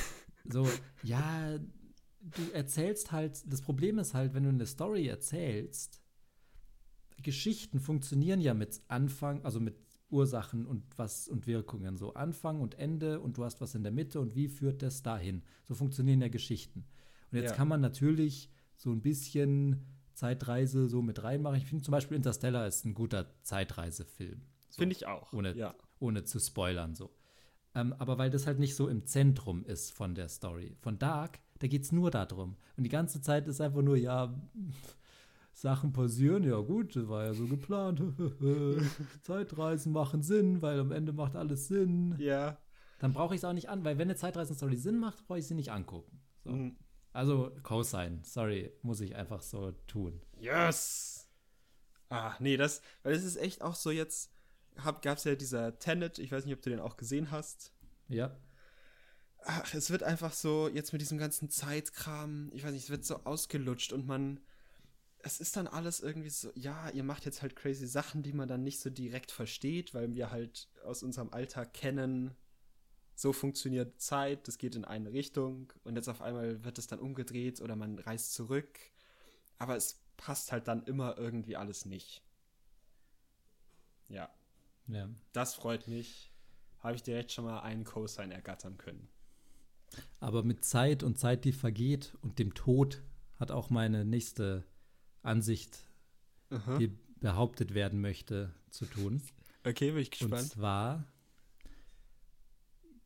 So, ja, du erzählst halt, das Problem ist halt, wenn du eine Story erzählst, Geschichten funktionieren ja mit Anfang, also mit Ursachen und was und Wirkungen. So Anfang und Ende und du hast was in der Mitte und wie führt das dahin? So funktionieren ja Geschichten. Und jetzt Ja. kann man natürlich so ein bisschen Zeitreise so mit reinmachen. Ich finde zum Beispiel Interstellar ist ein guter Zeitreisefilm. So Finde ich auch. ohne, ja. ohne zu spoilern so. Ähm, aber weil das halt nicht so im Zentrum ist von der Story. Von Dark, da geht es nur darum. Und die ganze Zeit ist einfach nur, ja, <laughs> Sachen passieren, ja gut, das war ja so geplant. <laughs> <laughs> Zeitreisen machen Sinn, weil am Ende macht alles Sinn. Ja. Dann brauche ich es auch nicht an, weil wenn eine Zeitreisen-Story Sinn macht, brauche ich sie nicht angucken. So. Mhm. Also Cosine, sorry, muss ich einfach so tun. Yes! Ah, nee, das, weil es ist echt auch so jetzt, hab, gab's ja dieser Tenet, ich weiß nicht, ob du den auch gesehen hast. Ja, Ach, es wird einfach so, jetzt mit diesem ganzen Zeitkram, ich weiß nicht, es wird so ausgelutscht und man, es ist dann alles irgendwie so, ja, ihr macht jetzt halt crazy Sachen, die man dann nicht so direkt versteht, weil wir halt aus unserem Alltag kennen, so funktioniert Zeit, das geht in eine Richtung und jetzt auf einmal wird es dann umgedreht oder man reist zurück, aber es passt halt dann immer irgendwie alles nicht. Ja, ja. das freut mich. Habe ich direkt schon mal einen Cosine ergattern können. Aber mit Zeit und Zeit, die vergeht und dem Tod hat auch meine nächste Ansicht, Aha. die behauptet werden möchte, zu tun. Okay, bin ich Und gespannt. zwar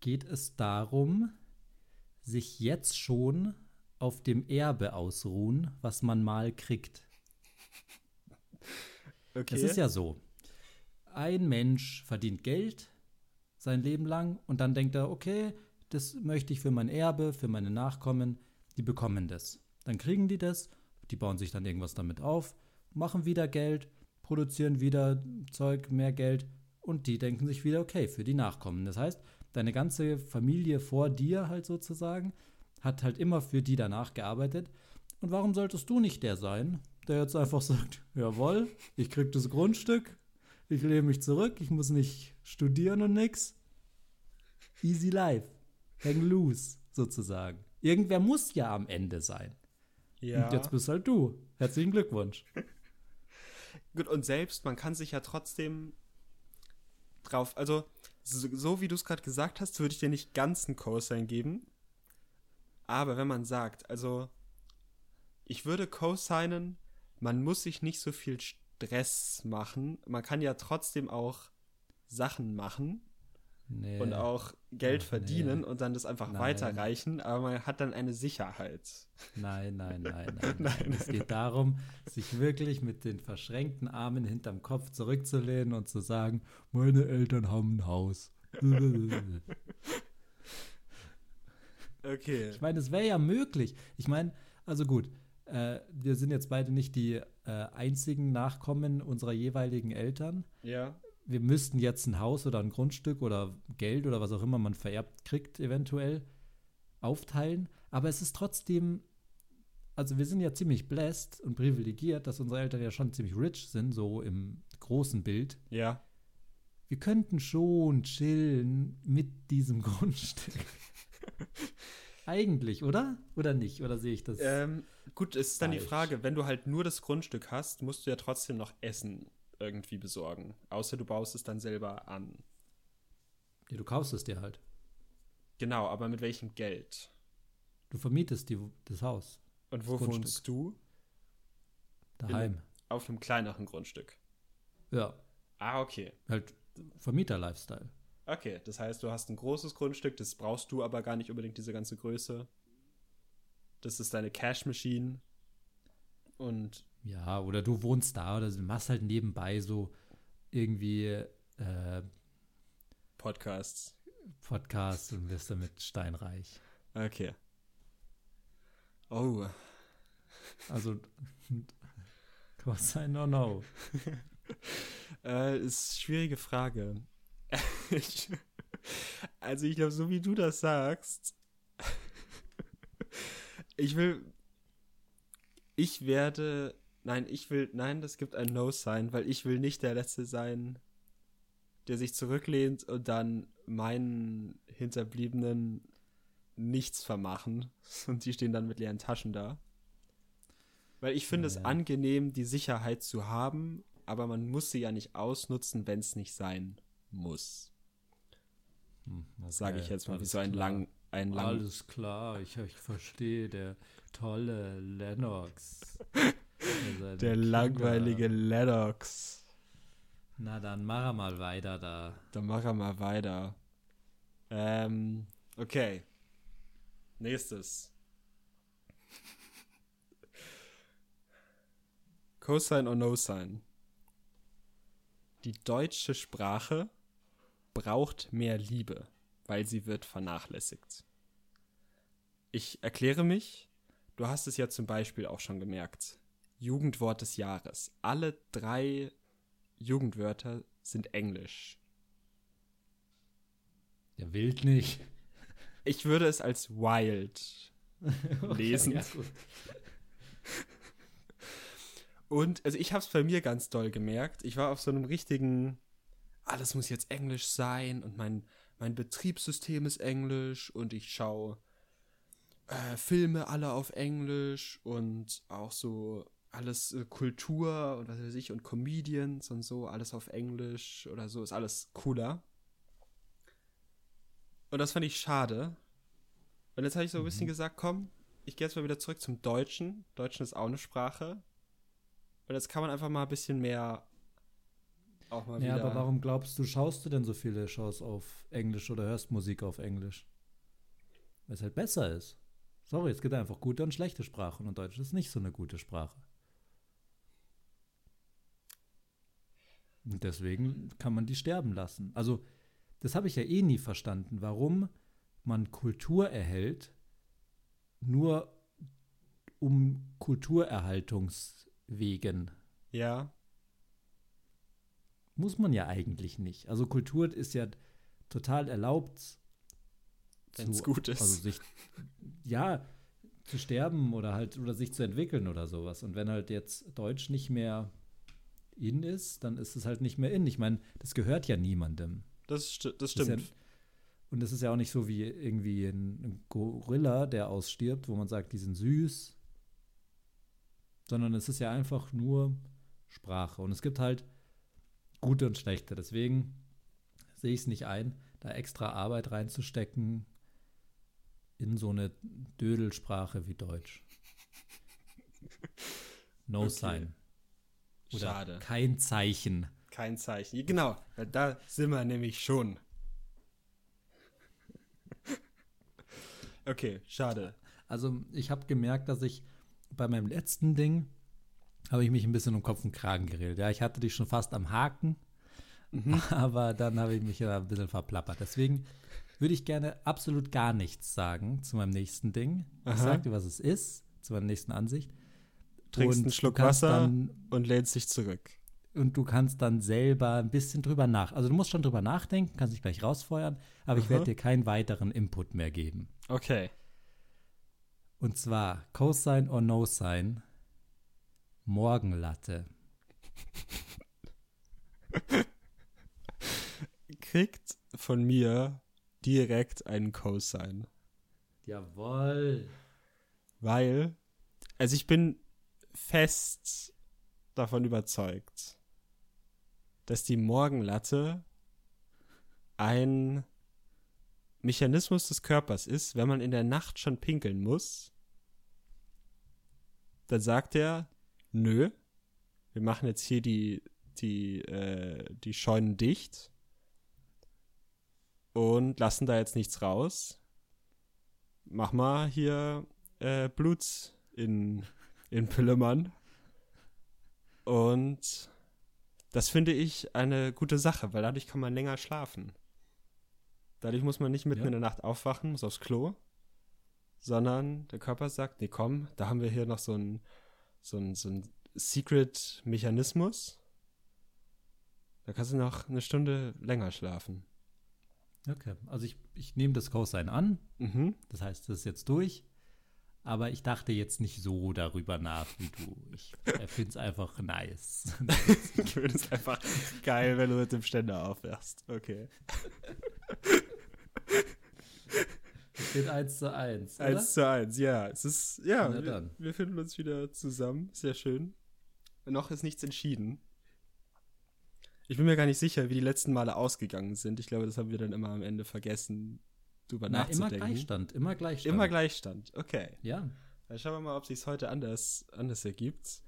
geht es darum, sich jetzt schon auf dem Erbe ausruhen, was man mal kriegt. <laughs> Okay. Es ist ja so, ein Mensch verdient Geld sein Leben lang und dann denkt er, okay, das möchte ich für mein Erbe, für meine Nachkommen, die bekommen das. Dann kriegen die das, die bauen sich dann irgendwas damit auf, machen wieder Geld, produzieren wieder Zeug, mehr Geld und die denken sich wieder, okay, für die Nachkommen. Das heißt, deine ganze Familie vor dir halt sozusagen hat halt immer für die danach gearbeitet. Und warum solltest du nicht der sein, der jetzt einfach <laughs> sagt, jawohl, ich krieg das Grundstück, Ich lehne mich zurück, ich muss nicht studieren und nix. Easy life. Hang loose, sozusagen. Irgendwer muss ja am Ende sein. Ja. Und jetzt bist halt du. Herzlichen Glückwunsch. <laughs> Gut, und selbst, man kann sich ja trotzdem drauf, also so, so wie du es gerade gesagt hast, würde ich dir nicht ganz einen Cosine geben. Aber wenn man sagt, also ich würde Cosinen, man muss sich nicht so viel Stress machen. Man kann ja trotzdem auch Sachen machen Nee. und auch Geld Ach, verdienen nee. und dann das einfach Nein. weiterreichen, aber man hat dann eine Sicherheit. Nein, nein, nein, nein. Nein, <laughs> nein. Es geht darum, sich wirklich mit den verschränkten Armen hinterm Kopf zurückzulehnen und zu sagen, meine Eltern haben ein Haus. <laughs> Okay. Ich meine, es wäre ja möglich. Ich meine, also gut, äh, wir sind jetzt beide nicht die äh, einzigen Nachkommen unserer jeweiligen Eltern. Ja. Wir müssten jetzt ein Haus oder ein Grundstück oder Geld oder was auch immer man vererbt kriegt, eventuell aufteilen. Aber es ist trotzdem, also wir sind ja ziemlich blessed und privilegiert, dass unsere Eltern ja schon ziemlich rich sind, so im großen Bild. Ja. Wir könnten schon chillen mit diesem <laughs> Grundstück. <laughs> Eigentlich, oder? Oder nicht? Oder sehe ich das? Ähm, gut, es ist dann die Falsch. Frage, wenn du halt nur das Grundstück hast, musst du ja trotzdem noch Essen irgendwie besorgen. Außer du baust es dann selber an. Ja, du kaufst es dir halt. Genau, aber mit welchem Geld? Du vermietest die, das Haus Und wo wohnst du? daheim. Auf einem kleineren Grundstück. Ja, Ah, okay. halt Vermieter-Lifestyle. Okay, das heißt, du hast ein großes Grundstück, das brauchst du aber gar nicht unbedingt diese ganze Größe. Das ist deine Cash Machine. Und Ja, oder du wohnst da oder du machst halt nebenbei so irgendwie äh, Podcasts. Podcasts und wirst damit steinreich. Okay. Oh. Also, <laughs> Cosine or no? <laughs> Äh, ist eine schwierige Frage. Ich, <laughs> also ich glaube, so wie du das sagst, <laughs> ich will, ich werde, nein, ich will, nein, das gibt ein No sein, weil ich will nicht der Letzte sein, der sich zurücklehnt und dann meinen Hinterbliebenen nichts vermachen <laughs> und die stehen dann mit leeren Taschen da. Weil ich finde es Ja. angenehm, die Sicherheit zu haben, aber man muss sie ja nicht ausnutzen, wenn es nicht sein muss. Hm, Sage ich okay, jetzt mal, wie so ein klar. lang, ein lang. Alles klar, ich, ich verstehe, der tolle Lennox. <laughs> Also Der Kinder. langweilige Lennox. Na dann mach er mal weiter da. Dann mach er mal weiter. Ähm, okay. Nächstes. Cosine or No Sign. Die deutsche Sprache braucht mehr Liebe, weil sie wird vernachlässigt. Ich erkläre mich. Du hast es ja zum Beispiel auch schon gemerkt. Jugendwort des Jahres. Alle drei Jugendwörter sind Englisch. Ja, wild nicht. Ich würde es als wild <laughs> lesen. Ja, gut. Und also ich habe es bei mir ganz doll gemerkt. Ich war auf so einem richtigen, alles muss jetzt Englisch sein und mein, mein Betriebssystem ist Englisch und ich schaue äh, Filme alle auf Englisch und auch so alles äh, Kultur und was weiß ich und Comedians und so, alles auf Englisch oder so, ist alles cooler. Und das fand ich schade. Und jetzt habe ich so ein bisschen gesagt, komm, ich gehe jetzt mal wieder zurück zum Deutschen. Deutschen ist auch eine Sprache. Und jetzt kann man einfach mal ein bisschen mehr auch mal Ja, wieder. aber warum glaubst du, schaust du denn so viele Shows auf Englisch oder hörst Musik auf Englisch? Weil es halt besser ist. Sorry, es gibt einfach gute und schlechte Sprachen und Deutsch ist nicht so eine gute Sprache. Und deswegen kann man die sterben lassen. Also, das habe ich ja eh nie verstanden, warum man Kultur erhält, nur um Kulturerhaltungswegen. Ja, Muss man ja eigentlich nicht. Also Kultur ist ja total erlaubt. Wenn's zu- gut ist. Also sich, ja, zu sterben oder halt, oder sich zu entwickeln oder sowas. Und wenn halt jetzt Deutsch nicht mehr in ist, dann ist es halt nicht mehr in. Ich meine, das gehört ja niemandem. Das, sti das stimmt. ja- Und es ist ja auch nicht so wie irgendwie ein, ein Gorilla, der ausstirbt, wo man sagt, die sind süß. Sondern es ist ja einfach nur Sprache. Und es gibt halt gute und schlechte. Deswegen sehe ich es nicht ein, da extra Arbeit reinzustecken in so eine Dödelsprache wie Deutsch. No Okay. sign. Oder Schade. kein Zeichen. Kein Zeichen. Genau, da sind wir nämlich schon. <laughs> Okay, schade. Also ich habe gemerkt, dass ich bei meinem letzten Ding habe ich mich ein bisschen um Kopf und Kragen geredet. Ja, ich hatte dich schon fast am Haken, <laughs> aber dann habe ich mich ja ein bisschen verplappert. Deswegen würde ich gerne absolut gar nichts sagen zu meinem nächsten Ding. Ich Aha. sag dir, was es ist, zu meiner nächsten Ansicht. Trinkst Und einen Schluck Wasser Dann, und lehnst dich zurück. und du kannst dann selber ein bisschen drüber nach. Also du musst schon drüber nachdenken, kannst dich gleich rausfeuern, aber ich Aha. werde dir keinen weiteren Input mehr geben. Okay. Und zwar Cosine or No Sign, Morgenlatte. Kriegt von mir direkt einen Cosine. Jawoll. Weil, also ich bin fest davon überzeugt, dass die Morgenlatte ein Mechanismus des Körpers ist, wenn man in der Nacht schon pinkeln muss, dann sagt er, nö, wir machen jetzt hier die, die, äh, die Scheunen dicht und lassen da jetzt nichts raus. Mach mal hier äh, Blut in, in Pillemann. Und das finde ich eine gute Sache, weil dadurch kann man länger schlafen. Dadurch muss man nicht mitten Ja. in der Nacht aufwachen, muss aufs Klo, sondern der Körper sagt, nee, komm, da haben wir hier noch so ein, so ein, so ein Secret-Mechanismus. Da kannst du noch eine Stunde länger schlafen. Okay, also ich, ich nehme das Cosine an, Mhm. das heißt, das ist jetzt durch. Aber ich dachte jetzt nicht so darüber nach wie du. Ich finde es einfach nice. <laughs> Ich finde es einfach geil, wenn du mit dem Ständer aufwärst. Okay. <laughs> Steht 1 zu 1. Oder? Eins zu eins, ja. Es ist, ja, wir, wir finden uns wieder zusammen. Sehr schön. Noch ist nichts entschieden. Ich bin mir gar nicht sicher, wie die letzten Male ausgegangen sind. Ich glaube, das haben wir dann immer am Ende vergessen, drüber Na, immer nachzudenken. Gleichstand, immer Gleichstand. Immer Gleichstand. Okay. Ja, Dann schauen wir mal, ob sich heute anders, anders ergibt.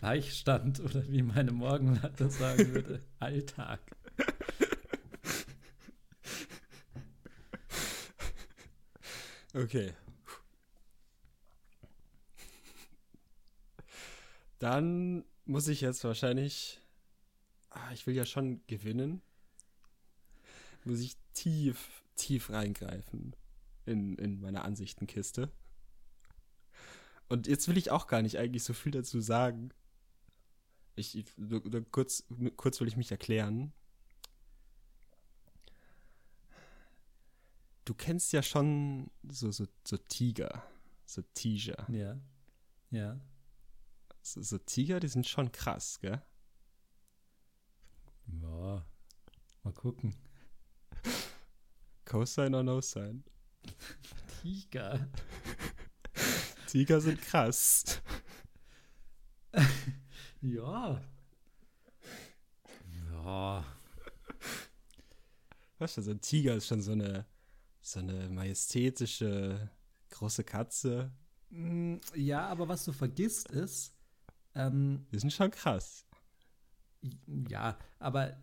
Gleichstand oder wie meine Morgenlatte sagen würde, <laughs> Alltag. Okay. Dann muss ich jetzt wahrscheinlich. Ah, ich will ja schon gewinnen. Muss ich tief, tief reingreifen in, in meine Ansichtenkiste. Und jetzt will ich auch gar nicht eigentlich so viel dazu sagen. Ich, kurz, kurz will ich mich erklären. Du kennst ja schon so, so, so Tiger, so Tiger. Ja. Ja. So, so Tiger, die sind schon krass, gell? Ja. Mal gucken. Cosine or No Sign? Tiger. Tiger sind krass. Ja. Ja. Weißt du, so ein Tiger ist schon so eine, so eine majestätische große Katze. Mm, Ja, aber was du vergisst ist, ähm, Die sind schon krass. ja, aber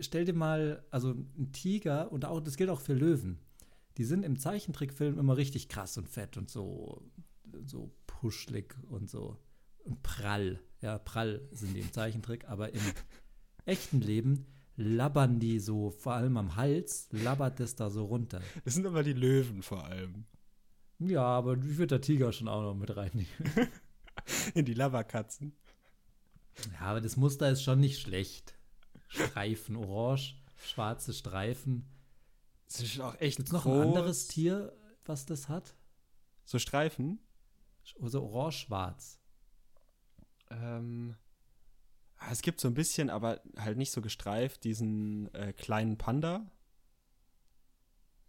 stell dir mal, also ein Tiger und auch, das gilt auch für Löwen. Die sind im Zeichentrickfilm immer richtig krass und fett und so, so puschlig und so. Und prall. Ja, prall sind die im Zeichentrick, aber im echten Leben labbern die so, vor allem am Hals, labbert es da so runter. Das sind aber die Löwen vor allem. Ja, aber ich würde der Tiger schon auch noch mit reinnehmen. <laughs> In die Labberkatzen. Ja, aber das Muster ist schon nicht schlecht. Streifen, orange, schwarze Streifen. Das ist auch echt Gibt es noch groß. ein anderes Tier, was das hat? So Streifen. Also orange-schwarz. Ähm, Es gibt so ein bisschen, aber halt nicht so gestreift, diesen äh, kleinen Panda.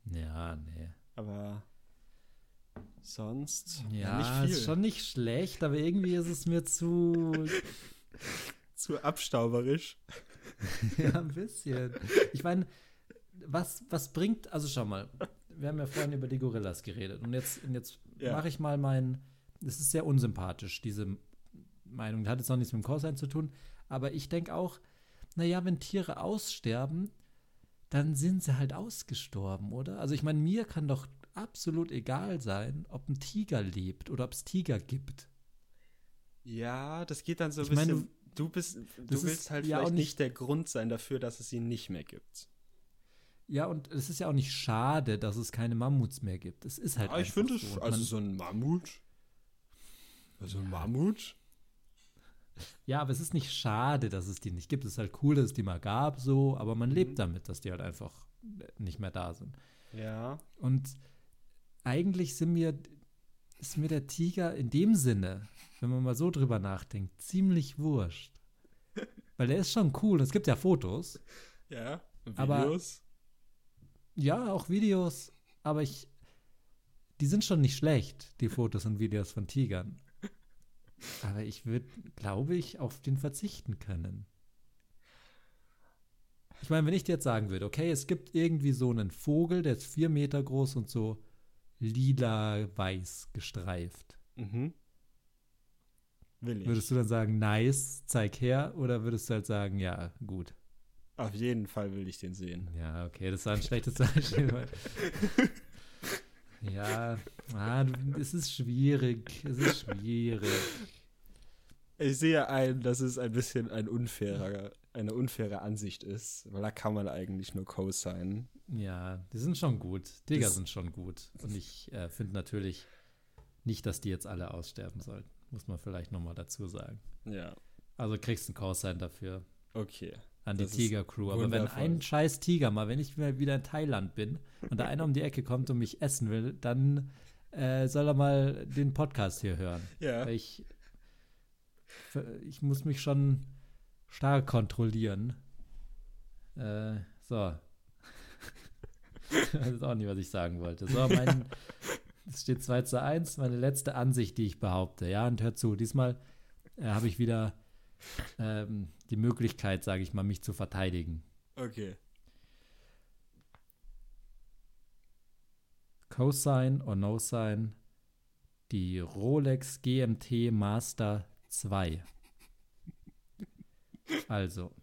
Ja, nee. Aber sonst Ja, nicht viel. ist schon nicht schlecht, aber irgendwie ist es mir zu. <laughs> zu abstauberisch. <laughs> ja, ein bisschen. Ich meine, was, was bringt. Also schau mal, wir haben ja vorhin über die Gorillas geredet. Und jetzt, und jetzt Ja. mache ich mal mein. Das ist sehr unsympathisch, diese Meinung. Hat jetzt auch nichts mit dem Cosine zu tun. Aber ich denke auch, naja, wenn Tiere aussterben, dann sind sie halt ausgestorben, oder? Also ich meine, mir kann doch absolut egal sein, ob ein Tiger lebt oder ob es Tiger gibt. Ja, das geht dann so ein Ich meine, bisschen. du bist, du willst ist halt ja auch vielleicht nicht- nicht der Grund sein dafür, dass es ihn nicht mehr gibt. Ja, und es ist ja auch nicht schade, dass es keine Mammuts mehr gibt. Es ist halt Ah, ich finde es, also so ein Mammut. Also ein Mammut? Ja, aber es ist nicht schade, dass es die nicht gibt. Es ist halt cool, dass es die mal gab, so, aber man Mhm. lebt damit, dass die halt einfach nicht mehr da sind. Ja. Und eigentlich sind mir, ist mir der Tiger in dem Sinne, wenn man mal so drüber nachdenkt, ziemlich wurscht. Weil der ist schon cool. Es gibt ja Fotos. Ja. Aber- Videos. Ja, auch Videos. Aber ich, die sind schon nicht schlecht, die Fotos und Videos von Tigern. Aber ich würde, glaube ich, auf den verzichten können. Ich meine, wenn ich dir jetzt sagen würde, okay, es gibt irgendwie so einen Vogel, der ist vier Meter groß und so lila-weiß gestreift. Mhm. Will ich. Würdest du dann sagen, nice, zeig her? Oder würdest du halt sagen, ja, gut. Auf jeden Fall will ich den sehen. Ja, okay, das war ein schlechtes Beispiel. <laughs> ja, ah, es ist schwierig. Es ist schwierig. Ich sehe ein, dass es ein bisschen ein unfairer, eine unfaire Ansicht ist, weil da kann man eigentlich nur co-signen. Ja, die sind schon gut. Tiger Das- sind schon gut. Und ich äh, finde natürlich nicht, dass die jetzt alle aussterben sollten. Muss man vielleicht nochmal dazu sagen. Ja, Also kriegst du einen Call-Sign dafür okay. An die Tiger-Crew. Aber wenn ein scheiß Tiger mal, wenn ich mal wieder in Thailand bin und da einer um die Ecke kommt und mich essen will, dann äh, soll er mal den Podcast hier hören. Ja. Weil ich, ich muss mich schon stark kontrollieren. Äh, so. <laughs> das ist auch nicht, was ich sagen wollte. So, mein, es steht 2 zu 1, meine letzte Ansicht, die ich behaupte. Ja, und hör zu, diesmal äh, habe ich wieder ähm, die Möglichkeit, sage ich mal, mich zu verteidigen. Okay. Cosine or No Sign, die Rolex GMT Master 2. Also,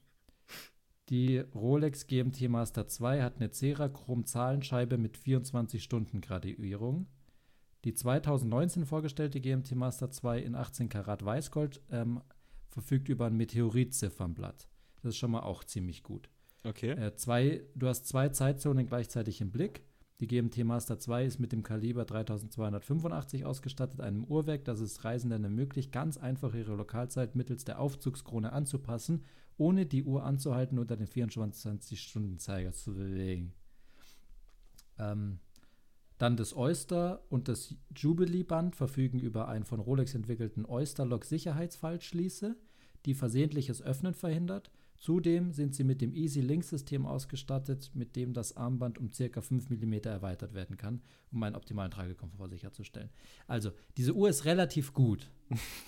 die Rolex GMT Master 2 hat eine Cerachrom-Zahlenscheibe mit 24 Stunden Graduierung. Die 2019 vorgestellte GMT Master 2 in 18 Karat Weißgold ähm, verfügt über ein Meteorit-Ziffernblatt. Das ist schon mal auch ziemlich gut. Okay. Äh, zwei, du hast zwei Zeitzonen gleichzeitig im Blick. Die GMT Master 2 ist mit dem Kaliber 3285 ausgestattet, einem Uhrwerk, das es Reisenden ermöglicht, ganz einfach ihre Lokalzeit mittels der Aufzugskrone anzupassen, ohne die Uhr anzuhalten oder den 24-Stunden-Zeiger zu bewegen. Ähm, dann das Oyster und das Jubilee-Band verfügen über einen von Rolex entwickelten Oyster-Lock-Sicherheitsfaltschließe, die versehentliches Öffnen verhindert. Zudem sind sie mit dem Easy Link-System ausgestattet, mit dem das Armband um ca. 5 mm erweitert werden kann, um einen optimalen Tragekomfort sicherzustellen. Also, diese Uhr ist relativ gut.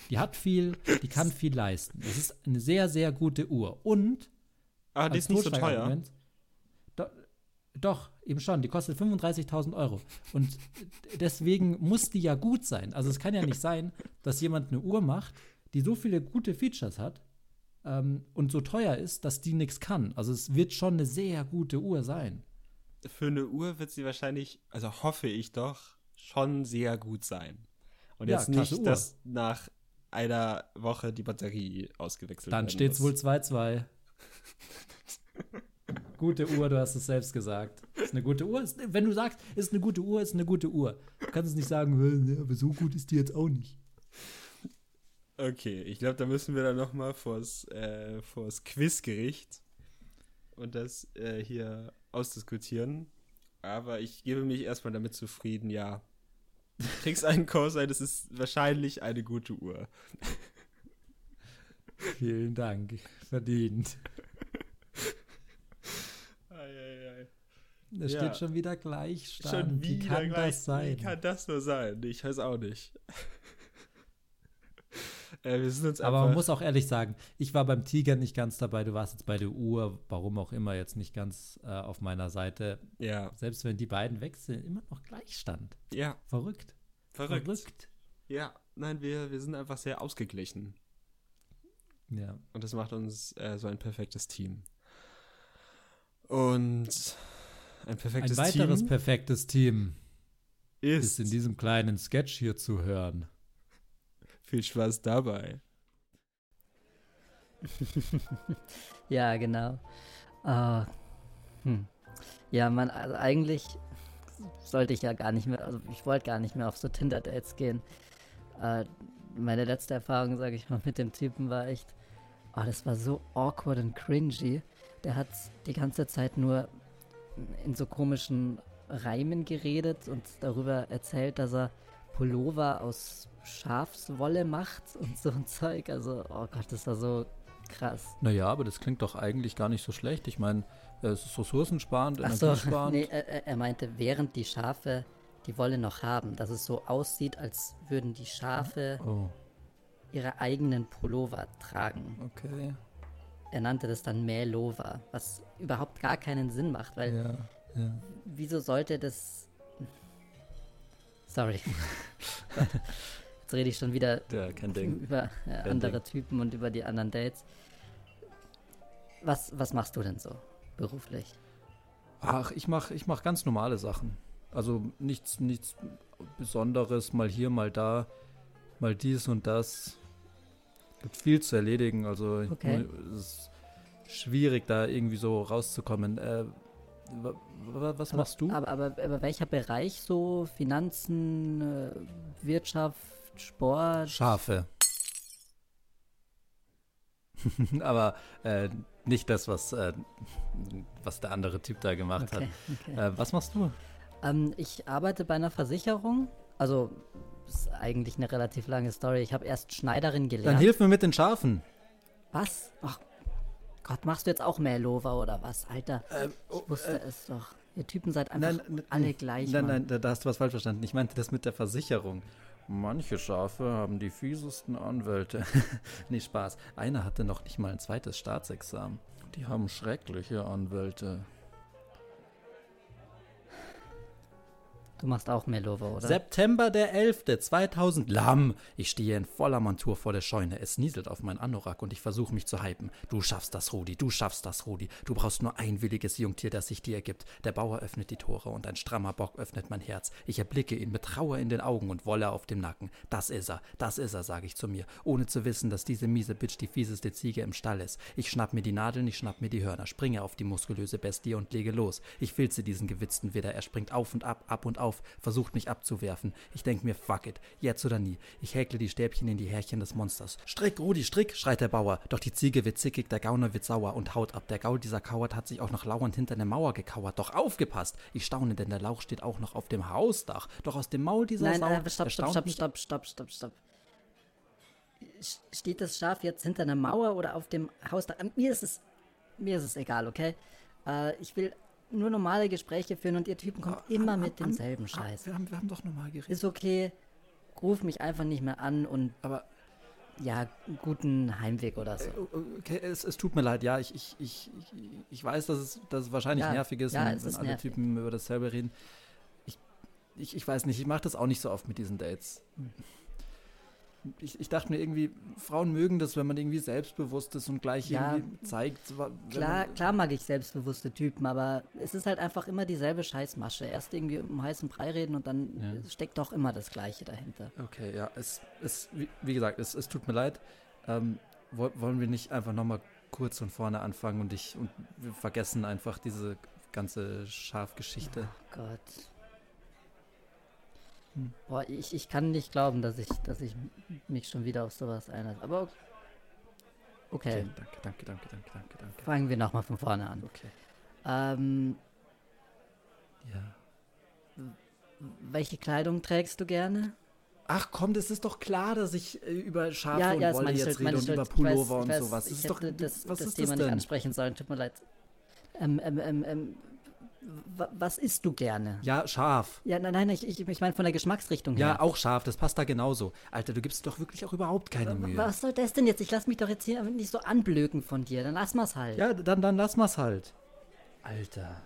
Die hat viel, die kann viel leisten. Es ist eine sehr, sehr gute Uhr. Und Ah, die ist nicht so teuer. Doch, eben schon. Die kostet 35.000 Euro. Und deswegen muss die ja gut sein. Also es kann ja nicht sein, dass jemand eine Uhr macht, die so viele gute Features hat ähm, und so teuer ist, dass die nichts kann. Also es wird schon eine sehr gute Uhr sein. Für eine Uhr wird sie wahrscheinlich, also hoffe ich doch, schon sehr gut sein. Und Ja, jetzt nicht, Uhr. dass nach einer Woche die Batterie ausgewechselt Dann werden steht es wohl 2-2. <laughs> gute Uhr, du hast es selbst gesagt. Ist eine gute Uhr. Ist, wenn du sagst, ist eine gute Uhr, ist eine gute Uhr. Du kannst es nicht sagen, "Äh, ne, aber so gut ist die jetzt auch nicht. Okay, ich glaube, da müssen wir dann noch mal vors, äh, vors Quizgericht und das äh, hier ausdiskutieren. Aber ich gebe mich erstmal damit zufrieden, ja. Du kriegst einen ein, das ist wahrscheinlich eine gute Uhr. Vielen Dank. Verdient. Es Ja. steht schon wieder Gleichstand. Schon Wie wieder kann gleich. das sein? Wie kann das nur sein? Ich weiß auch nicht. <laughs> äh, wir sind uns Aber man muss auch ehrlich sagen, ich war beim Tiger nicht ganz dabei, du warst jetzt bei der Uhr, warum auch immer, jetzt nicht ganz äh, auf meiner Seite. Ja, Selbst wenn die beiden wechseln, immer noch Gleichstand. ja, Verrückt. verrückt. Ja, nein, wir, wir sind einfach sehr ausgeglichen. Ja. Und das macht uns äh, so ein perfektes Team. Und ein Ein perfektes weiteres Team perfektes Team ist. ist in diesem kleinen Sketch hier zu hören. Viel Spaß dabei. <laughs> Ja, genau. Äh, hm. Ja, man, also eigentlich sollte ich ja gar nicht mehr, also ich wollte gar nicht mehr auf so Tinder-Dates gehen. Äh, meine letzte Erfahrung, sage ich mal, mit dem Typen war echt, oh, das war so awkward und cringy. Der hat die ganze Zeit nur in so komischen Reimen geredet und darüber erzählt, dass er Pullover aus Schafswolle macht <laughs> und so ein Zeug. Also, oh Gott, das war so krass. Naja, aber das klingt doch eigentlich gar nicht so schlecht. Ich meine, es ist ressourcensparend, Ach so, energiesparend. nee, er, er meinte, während die Schafe die Wolle noch haben, dass es so aussieht, als würden die Schafe Oh, ihre eigenen Pullover tragen. okay. Er nannte das dann Mählova, was überhaupt gar keinen Sinn macht, weil Ja, ja. wieso sollte das... Sorry. <laughs> Jetzt rede ich schon wieder Ja, kein Ding. über äh, andere Typen und über die anderen Dates. Was, was machst du denn so beruflich? Ach, ich mache ich mach ganz normale Sachen. Also nichts, nichts Besonderes, mal hier, mal da, mal dies und das. Gibt viel zu erledigen, also Okay. es ist schwierig, da irgendwie so rauszukommen. Äh, wa- wa- was machst du? Aber, aber, aber welcher Bereich so? Finanzen, äh, Wirtschaft, Sport? Schafe. <laughs> Aber äh, nicht das, was, äh, was der andere Typ da gemacht Okay, okay. hat. Äh, was machst du? Ähm, ich arbeite bei einer Versicherung. Also, ist eigentlich eine relativ lange Story. Ich habe erst Schneiderin Dann gelernt. hilf mir mit den Schafen. Was? Ach Gott, machst du jetzt auch Mählova oder was? Alter, Ähm, oh, ich wusste es doch. Ihr Typen seid einfach Nein, alle gleich, Nein, Mann. nein, da, da hast du was falsch verstanden. Ich meinte das mit der Versicherung. Manche Schafe haben die fiesesten Anwälte. <laughs> nee, Spaß. Einer hatte noch nicht mal ein zweites Staatsexamen. Die haben schreckliche Anwälte. Du machst auch Mählova, oder? September der 11. 2000. Lamm. Ich stehe in voller Montur vor der Scheune. Es nieselt auf mein Anorak und ich versuche mich zu hypen. Du schaffst das, Rudi. Du schaffst das, Rudi. Du brauchst nur ein williges Jungtier, das sich dir ergibt. Der Bauer öffnet die Tore und ein strammer Bock öffnet mein Herz. Ich erblicke ihn mit Trauer in den Augen und Wolle auf dem Nacken. Das ist er. Das ist er, sage ich zu mir. Ohne zu wissen, dass diese miese Bitch die fieseste Ziege im Stall ist. Ich schnapp mir die Nadeln, ich schnapp mir die Hörner, springe auf die muskulöse Bestie und lege los. Ich filze diesen gewitzten Widder. Er springt auf und ab, ab und auf, versucht mich abzuwerfen. Ich denk mir, fuck it, jetzt oder nie. Ich häkle die Stäbchen in die Härchen des Monsters. Strick, Rudi, Strick, schreit der Bauer. Doch die Ziege wird zickig, der Gauner wird sauer und haut ab. Der Gaul dieser Kauert hat sich auch noch lauernd hinter der Mauer gekauert. Doch aufgepasst! Ich staune, denn der Lauch steht auch noch auf dem Hausdach. Doch aus dem Maul dieser Nein, Sau... äh, stopp, stopp, stopp, stopp, stopp, stopp, stopp. S- Steht das Schaf jetzt hinter einer Mauer oder auf dem Haus? Da? Mir ist es, mir ist es egal, okay? Äh, ich will nur normale Gespräche führen und ihr Typen kommt immer mit demselben Scheiß. Wir haben, wir haben doch nochmal geredet. Ist okay, ruf mich einfach nicht mehr an und Aber ja, guten Heimweg oder so. Okay, es, es tut mir leid, ja, ich, ich, ich, ich, weiß, dass es, dass es wahrscheinlich Ja, nervig ist, ja, wenn, es wenn ist alle nervig. Typen über dasselbe reden. Ich, ich, ich weiß nicht, ich mache das auch nicht so oft mit diesen Dates. Ich, ich dachte mir irgendwie, Frauen mögen das, wenn man irgendwie selbstbewusst ist und gleich Ja, irgendwie zeigt. Klar, klar mag ich selbstbewusste Typen, aber es ist halt einfach immer dieselbe Scheißmasche. Erst irgendwie um heißen Brei reden und dann Ja. steckt doch immer das Gleiche dahinter. Okay, ja, es, es wie, wie gesagt, es, es tut mir leid. Ähm, woll- wollen wir nicht einfach nochmal kurz von vorne anfangen und ich und wir vergessen einfach diese ganze Schafgeschichte. Gott. Boah, ich, ich kann nicht glauben, dass ich, dass ich mich schon wieder auf sowas einlasse. Aber okay, Okay, danke, danke, danke, danke, danke, danke. fangen wir nochmal von vorne an. Okay. Ähm, Ja. welche Kleidung trägst du gerne? Ach komm, das ist doch klar, dass ich äh, über Schafe ja, und ja, Wolle jetzt Schuld, rede und Schuld. über weiß, Pullover ich und weiß, sowas. Das ist doch, das, was das ist Thema das nicht denn? ansprechen sollen, tut mir leid. Ähm, ähm, ähm, ähm, was isst du gerne? Ja, scharf. Ja, nein, nein, ich, ich, ich meine von der Geschmacksrichtung Ja, her. auch scharf, das passt da genauso. Alter, du gibst doch wirklich auch überhaupt keine Mühe. Was soll das denn jetzt? Ich lass mich doch jetzt hier nicht so anblöken von dir. Dann lass mal's halt. Ja, dann, dann lass mal's halt. Alter.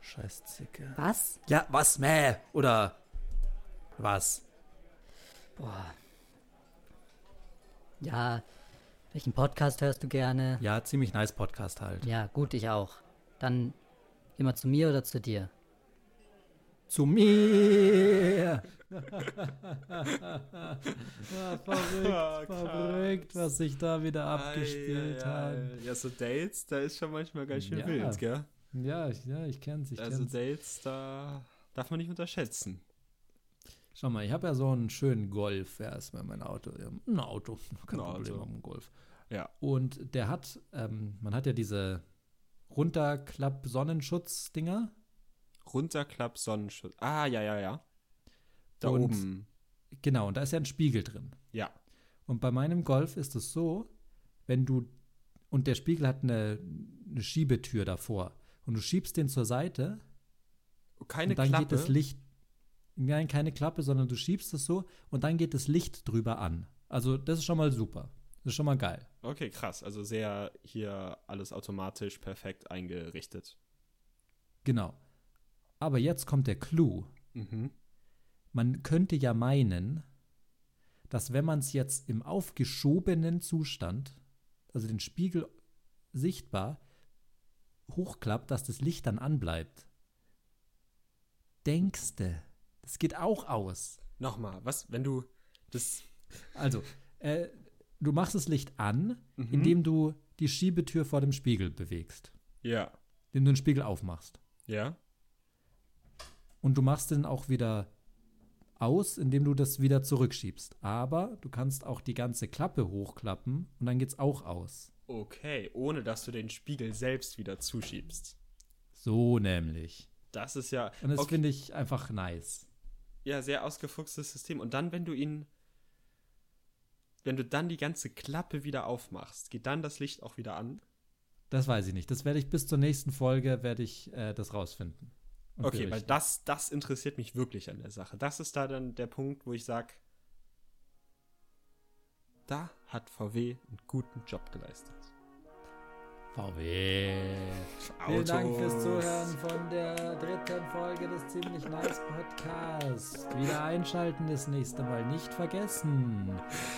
Scheiß Zicke. Was? Ja, was, mäh? Oder was? Boah. Ja, welchen Podcast hörst du gerne? Ja, ziemlich nice Podcast halt. Ja, gut, ich auch. Dann immer zu mir oder zu dir? Zu mir. <laughs> ja, verrückt, krass. verrückt, was sich da wieder abgespielt hat. Ja, so Dates, da ist schon manchmal ganz schön Ja. wild, gell? Ja, ich, ja, ich kenn's, ich Also kenn's. Dates, da darf man nicht unterschätzen. Schau mal, ich habe ja so einen schönen Golf, ja, ist mein Auto. Ja, Ein Auto, <laughs> kein Ein Problem, Auto. mit dem Golf. Ja. Und der hat, ähm, man hat ja diese Runterklapp-Sonnenschutz-Dinger. Runterklapp, Sonnenschutz. Ah, ja, ja, ja. Da Und- oben. Genau, und da ist ja ein Spiegel drin. Ja. Und bei meinem Golf ist es so, wenn du, und der Spiegel hat eine, eine Schiebetür davor, und du schiebst den zur Seite, Keine und dann Klappe. geht das Licht, nein, keine Klappe, sondern du schiebst es so, und dann geht das Licht drüber an. Also das ist schon mal super. Das ist schon mal geil. Okay, krass. Also sehr hier alles automatisch perfekt eingerichtet. Genau. Aber jetzt kommt der Clou. Mhm. Man könnte ja meinen, dass wenn man es jetzt im aufgeschobenen Zustand, also den Spiegel sichtbar, hochklappt, dass das Licht dann anbleibt. Denkste, das geht auch aus. Nochmal, was, wenn du das. Also, äh, du machst das Licht an, Mhm. indem du die Schiebetür vor dem Spiegel bewegst, Ja. indem du den Spiegel aufmachst. Ja. Und du machst den auch wieder aus, indem du das wieder zurückschiebst. Aber du kannst auch die ganze Klappe hochklappen und dann geht's auch aus. Okay, ohne dass du den Spiegel selbst wieder zuschiebst. So nämlich. Das ist ja. Und das okay, finde ich einfach nice. ja, sehr ausgefuchstes System. Und dann, wenn du ihn. Wenn du dann die ganze Klappe wieder aufmachst, geht dann das Licht auch wieder an? Das weiß ich nicht. Das werde ich bis zur nächsten Folge werde ich äh, das rausfinden. Okay, weil berichten. das, das interessiert mich wirklich an der Sache. Das ist da dann der Punkt, wo ich sage, da hat VW einen guten Job geleistet. VW. Vielen Dank fürs Zuhören von der dritten Folge des Ziemlich Nice Podcasts. Wieder einschalten das nächste Mal nicht vergessen.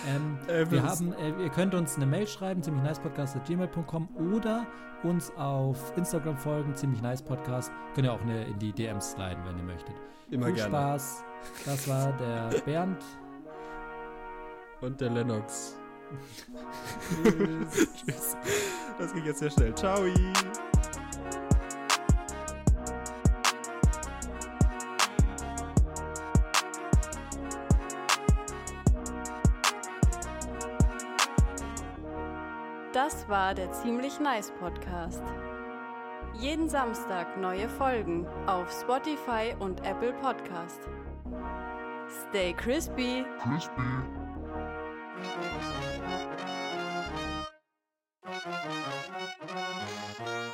Ähm, Äh, wir haben, äh, ihr könnt uns eine Mail schreiben, ziemlich nice gmail.com oder uns auf Instagram folgen, ziemlich nice Podcast. Könnt ihr auch eine, in die DMs sliden, wenn ihr möchtet. Immer Viel gerne. Spaß. Das war der Bernd. Und der Lennox. Tschüss. Das ging jetzt sehr schnell. Ciao. Das war der Ziemlich Nice Podcast. Jeden Samstag neue Folgen auf Spotify und Apple Podcast. Stay crispy. Crispy. Thank you.